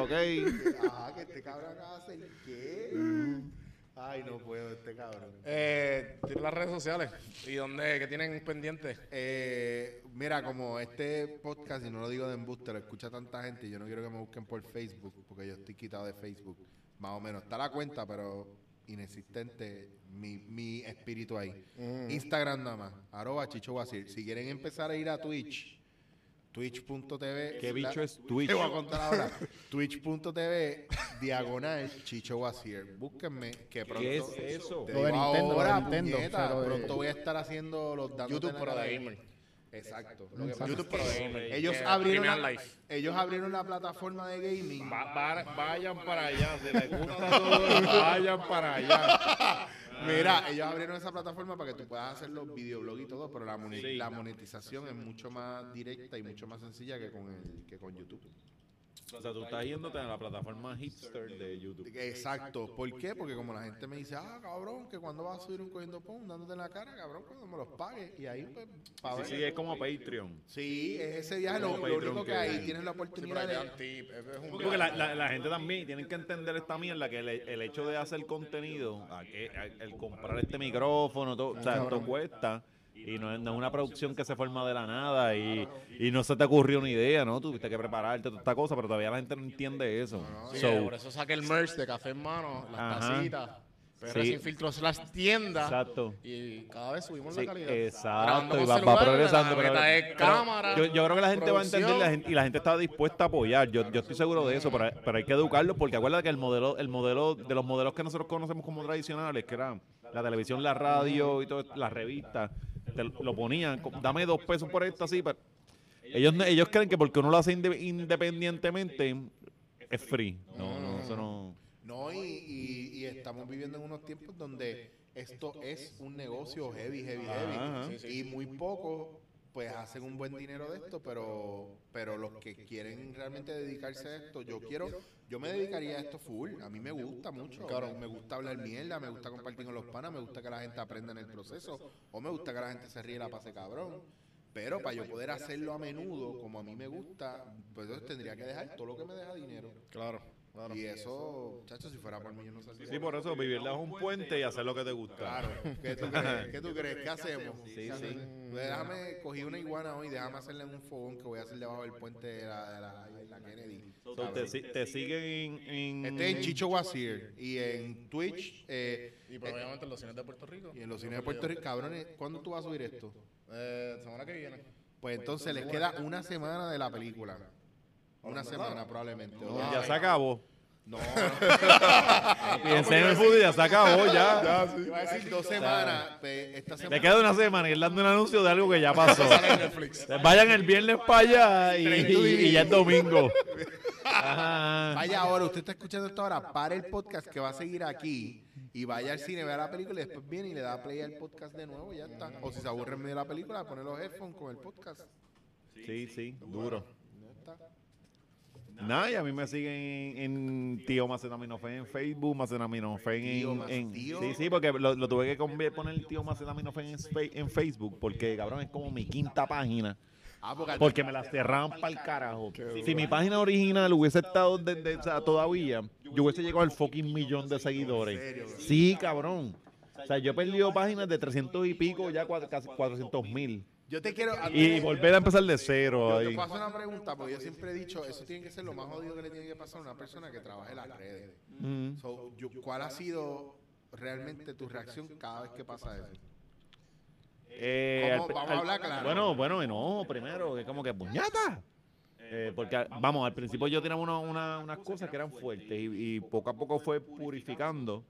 ok. Ajá, que este cabrón acaba de hacer qué. Ay, no puedo, este cabrón. Eh, tiene las redes sociales. ¿Y dónde? ¿Qué tienen pendientes? Eh, mira, como este podcast, y no lo digo de embuste, lo escucha tanta gente, y yo no quiero que me busquen por Facebook, porque yo estoy quitado de Facebook. Más o menos. Está la cuenta, pero inexistente mi, mi espíritu ahí. Instagram nada más, arroba Chicho. Si quieren empezar a ir a Twitch, twitch.tv. ¿Qué bicho la- es Twitch? Te voy a contar ahora. Twitch.tv, diagonal Chicho Guasir. Búsquenme, que pronto. ¿Qué es eso? Te Lo de Nintendo, lo de ahora, Nintendo, puñeta, pero de- pronto voy a estar haciendo los datos YouTube, cara gamer. Exacto. Exacto. Lo que pasa YouTube, es que de gamer. ellos Eh, abrieron Premium la, Live. ellos abrieron la plataforma de gaming. Va- va- vayan para allá, si les gusta todo, vayan para allá. Mira, ellos abrieron esa plataforma para que tú puedas hacer los videoblogs y todo, pero la monetización es mucho más directa y mucho más sencilla que con el que con YouTube. O sea, tú estás yéndote a la plataforma hipster de YouTube. Exacto. ¿Por qué? Porque como la gente me dice, ah, cabrón, que cuando vas a subir un cogiendo pum, dándote en la cara, cabrón, cuando me los pagues. Y ahí, pues, para Sí, ver. sí, es como Patreon. Sí, es ese viaje. Lo, lo Patreon único que ahí tienes la oportunidad de. Porque la, la- la gente también tienen que entender esta mierda, que el, el hecho de hacer contenido, a que- a- el comprar este micrófono, todo, o sea, esto cuesta. Y no es, no es una producción que se forma de la nada y, y no se te ocurrió una idea, ¿no? Tuviste que prepararte toda esta cosa, pero todavía la gente no entiende eso. Sí, So, por eso saqué el merch de café en mano, las Ajá. tacitas. PR Sí. sin filtros las tiendas. Exacto. Y cada vez subimos Sí, la calidad. exacto, Grabando y con va, va celular, progresando. la pero- neta es pero cámara, yo, yo creo que la gente va a entender y la producción. gente, y la gente está dispuesta a apoyar. Yo, yo estoy seguro de eso, pero, pero hay que educarlos porque acuérdate que el modelo, el modelo de los modelos que nosotros conocemos como tradicionales, que eran la televisión, la radio y todas las revistas, te lo ponían, dame dos pesos por esto así, pero ellos, ellos creen que porque uno lo hace inde- independientemente es free. No, no, eso no. No, y, y- y estamos viviendo en unos tiempos donde esto es un negocio heavy, heavy, heavy. Ajá. Y muy pocos pues hacen un buen dinero de esto, pero pero los que quieren realmente dedicarse a esto, yo quiero, yo me dedicaría a esto full. A mí me gusta mucho. Claro. Me gusta hablar mierda, me gusta compartir con los panas, me gusta que la gente aprenda en el proceso, o me gusta que la gente se ríe y la pase cabrón. Pero para yo poder hacerlo a menudo, como a mí me gusta, pues entonces tendría que dejar todo lo que me deja dinero. Claro. Claro. Y eso, chacho, si fuera por mí, yo no sé Sí, por eso, vivir bajo un puente y hacer lo que te gusta. Claro. ¿Qué tú crees? ¿Qué tú crees? ¿Qué hacemos? Sí, ¿Qué sí. Pues déjame, cogí una iguana hoy, déjame hacerla en un fogón que voy a hacer debajo del puente de la, de la, de la Kennedy. So, te, si- te siguen en... Este es Chicho Wazir y en Twitch eh, Y pero obviamente en los cines de Puerto Rico. y en los cines de Puerto Rico. Cabrones, ¿cuándo tú vas a subir esto? Eh, semana que viene. Pues entonces les queda una semana de la película. Una semana probablemente. Ya se acabó. No, Y en el fútbol ya se acabó, ya. iba a decir dos semanas. pues, esta semana. queda una semana y él dando un anuncio de algo que ya pasó. Vayan el viernes para allá y, y- y ya es domingo. Ajá. Vaya ahora, usted está escuchando esto ahora, para el podcast que va a seguir aquí y vaya al cine, vea la película y después viene y le da play al podcast de nuevo y ya está. O si se aburre en medio de la película, pone los headphones con el podcast. Sí, sí, duro. Nada, y a mí me siguen en, en Tío Macetaminofen en Facebook, Macetaminofen en, en-. Sí, sí, porque lo, lo tuve que poner Tío Macetaminofen en, en Facebook, porque cabrón es como mi quinta página. Ah, porque, Porque me la cerraron para el carajo. Si mi página original hubiese estado o sea, todavía, yo hubiese llegado al fucking millón de seguidores. Sí, cabrón. O sea, yo he perdido páginas de 300 y pico, ya cua- casi 400 mil. Yo te quiero. Y volver a empezar de cero Yo ahí. te paso una pregunta, porque yo siempre he dicho, eso tiene que ser lo más jodido que le tiene que pasar a una persona que trabaje en las redes. Mm. So, yo- ¿Cuál ha sido realmente tu reacción cada vez que pasa eso? Eh, Vamos a hablar claro. Bueno, bueno, enojo primero, que es como que puñata. Eh, porque, vamos, al principio yo tenía una- una- unas cosas que eran fuertes y, y poco a poco fue purificando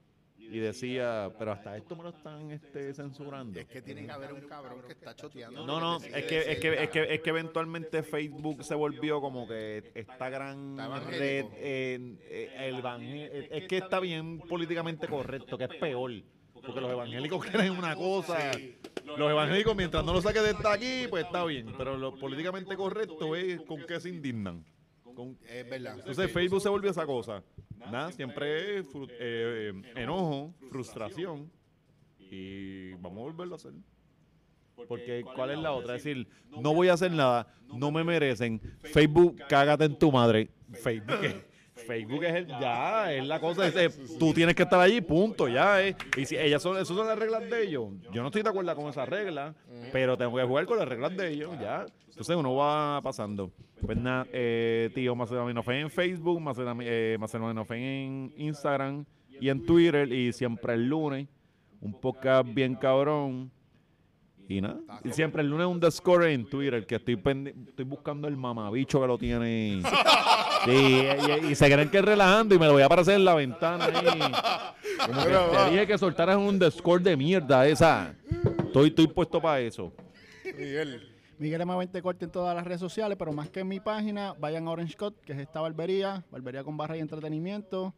y decía, pero hasta esto me lo están este, censurando. Es que tiene que haber un cabrón que está choteando. No, no, es que, es, que, es, que, es que eventualmente Facebook se volvió como que esta gran red, eh, eh, el evangel- eh, es que está bien políticamente correcto, que es peor. Porque los evangélicos creen una cosa. Los evangélicos, mientras no lo saque de esta aquí, pues está bien. Pero lo políticamente correcto es con qué se indignan. Con- Es verdad. entonces Facebook se volvió esa cosa. Nada, siempre es fru- eh, eh, enojo, frustración. Y vamos a volverlo a hacer. Porque ¿cuál es la otra? Es decir, no voy a hacer nada, no me merecen. Facebook, cágate en tu madre. Facebook Facebook es el, ya, es la cosa. es, eh, tú tienes que estar allí, punto, ya. eh. Y si ellas son, esas son las reglas de ellos. Yo no estoy de acuerdo con esas reglas, pero tengo que jugar con las reglas de ellos, ya. Entonces uno va pasando. Pues nada, eh, tío Macedaminofen en Facebook, Macedam- eh, Macedaminofen en Instagram y en Twitter. Y siempre el lunes, un podcast bien cabrón. Y nada, y siempre el lunes un Discord en Twitter, que estoy pendi- estoy buscando el mamabicho que lo tiene. Sí, y, y se creen que es relajando y me lo voy a aparecer en la ventana ahí. Como que te dije que soltaras un Discord de mierda esa. Estoy, estoy puesto para eso. Miguel. Miguel M20 Corte en todas las redes sociales, pero más que en mi página, vayan a Orange Cut, que es esta barbería, barbería con barra y entretenimiento.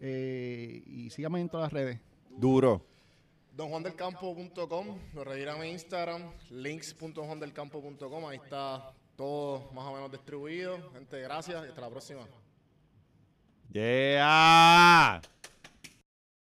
eh, y síganme en todas las redes. Duro. donjuandelcampo.com, lo redirán en Instagram, links.juandelcampo.com, ahí está todo más o menos distribuido. Gente, gracias y hasta la próxima. Yeah.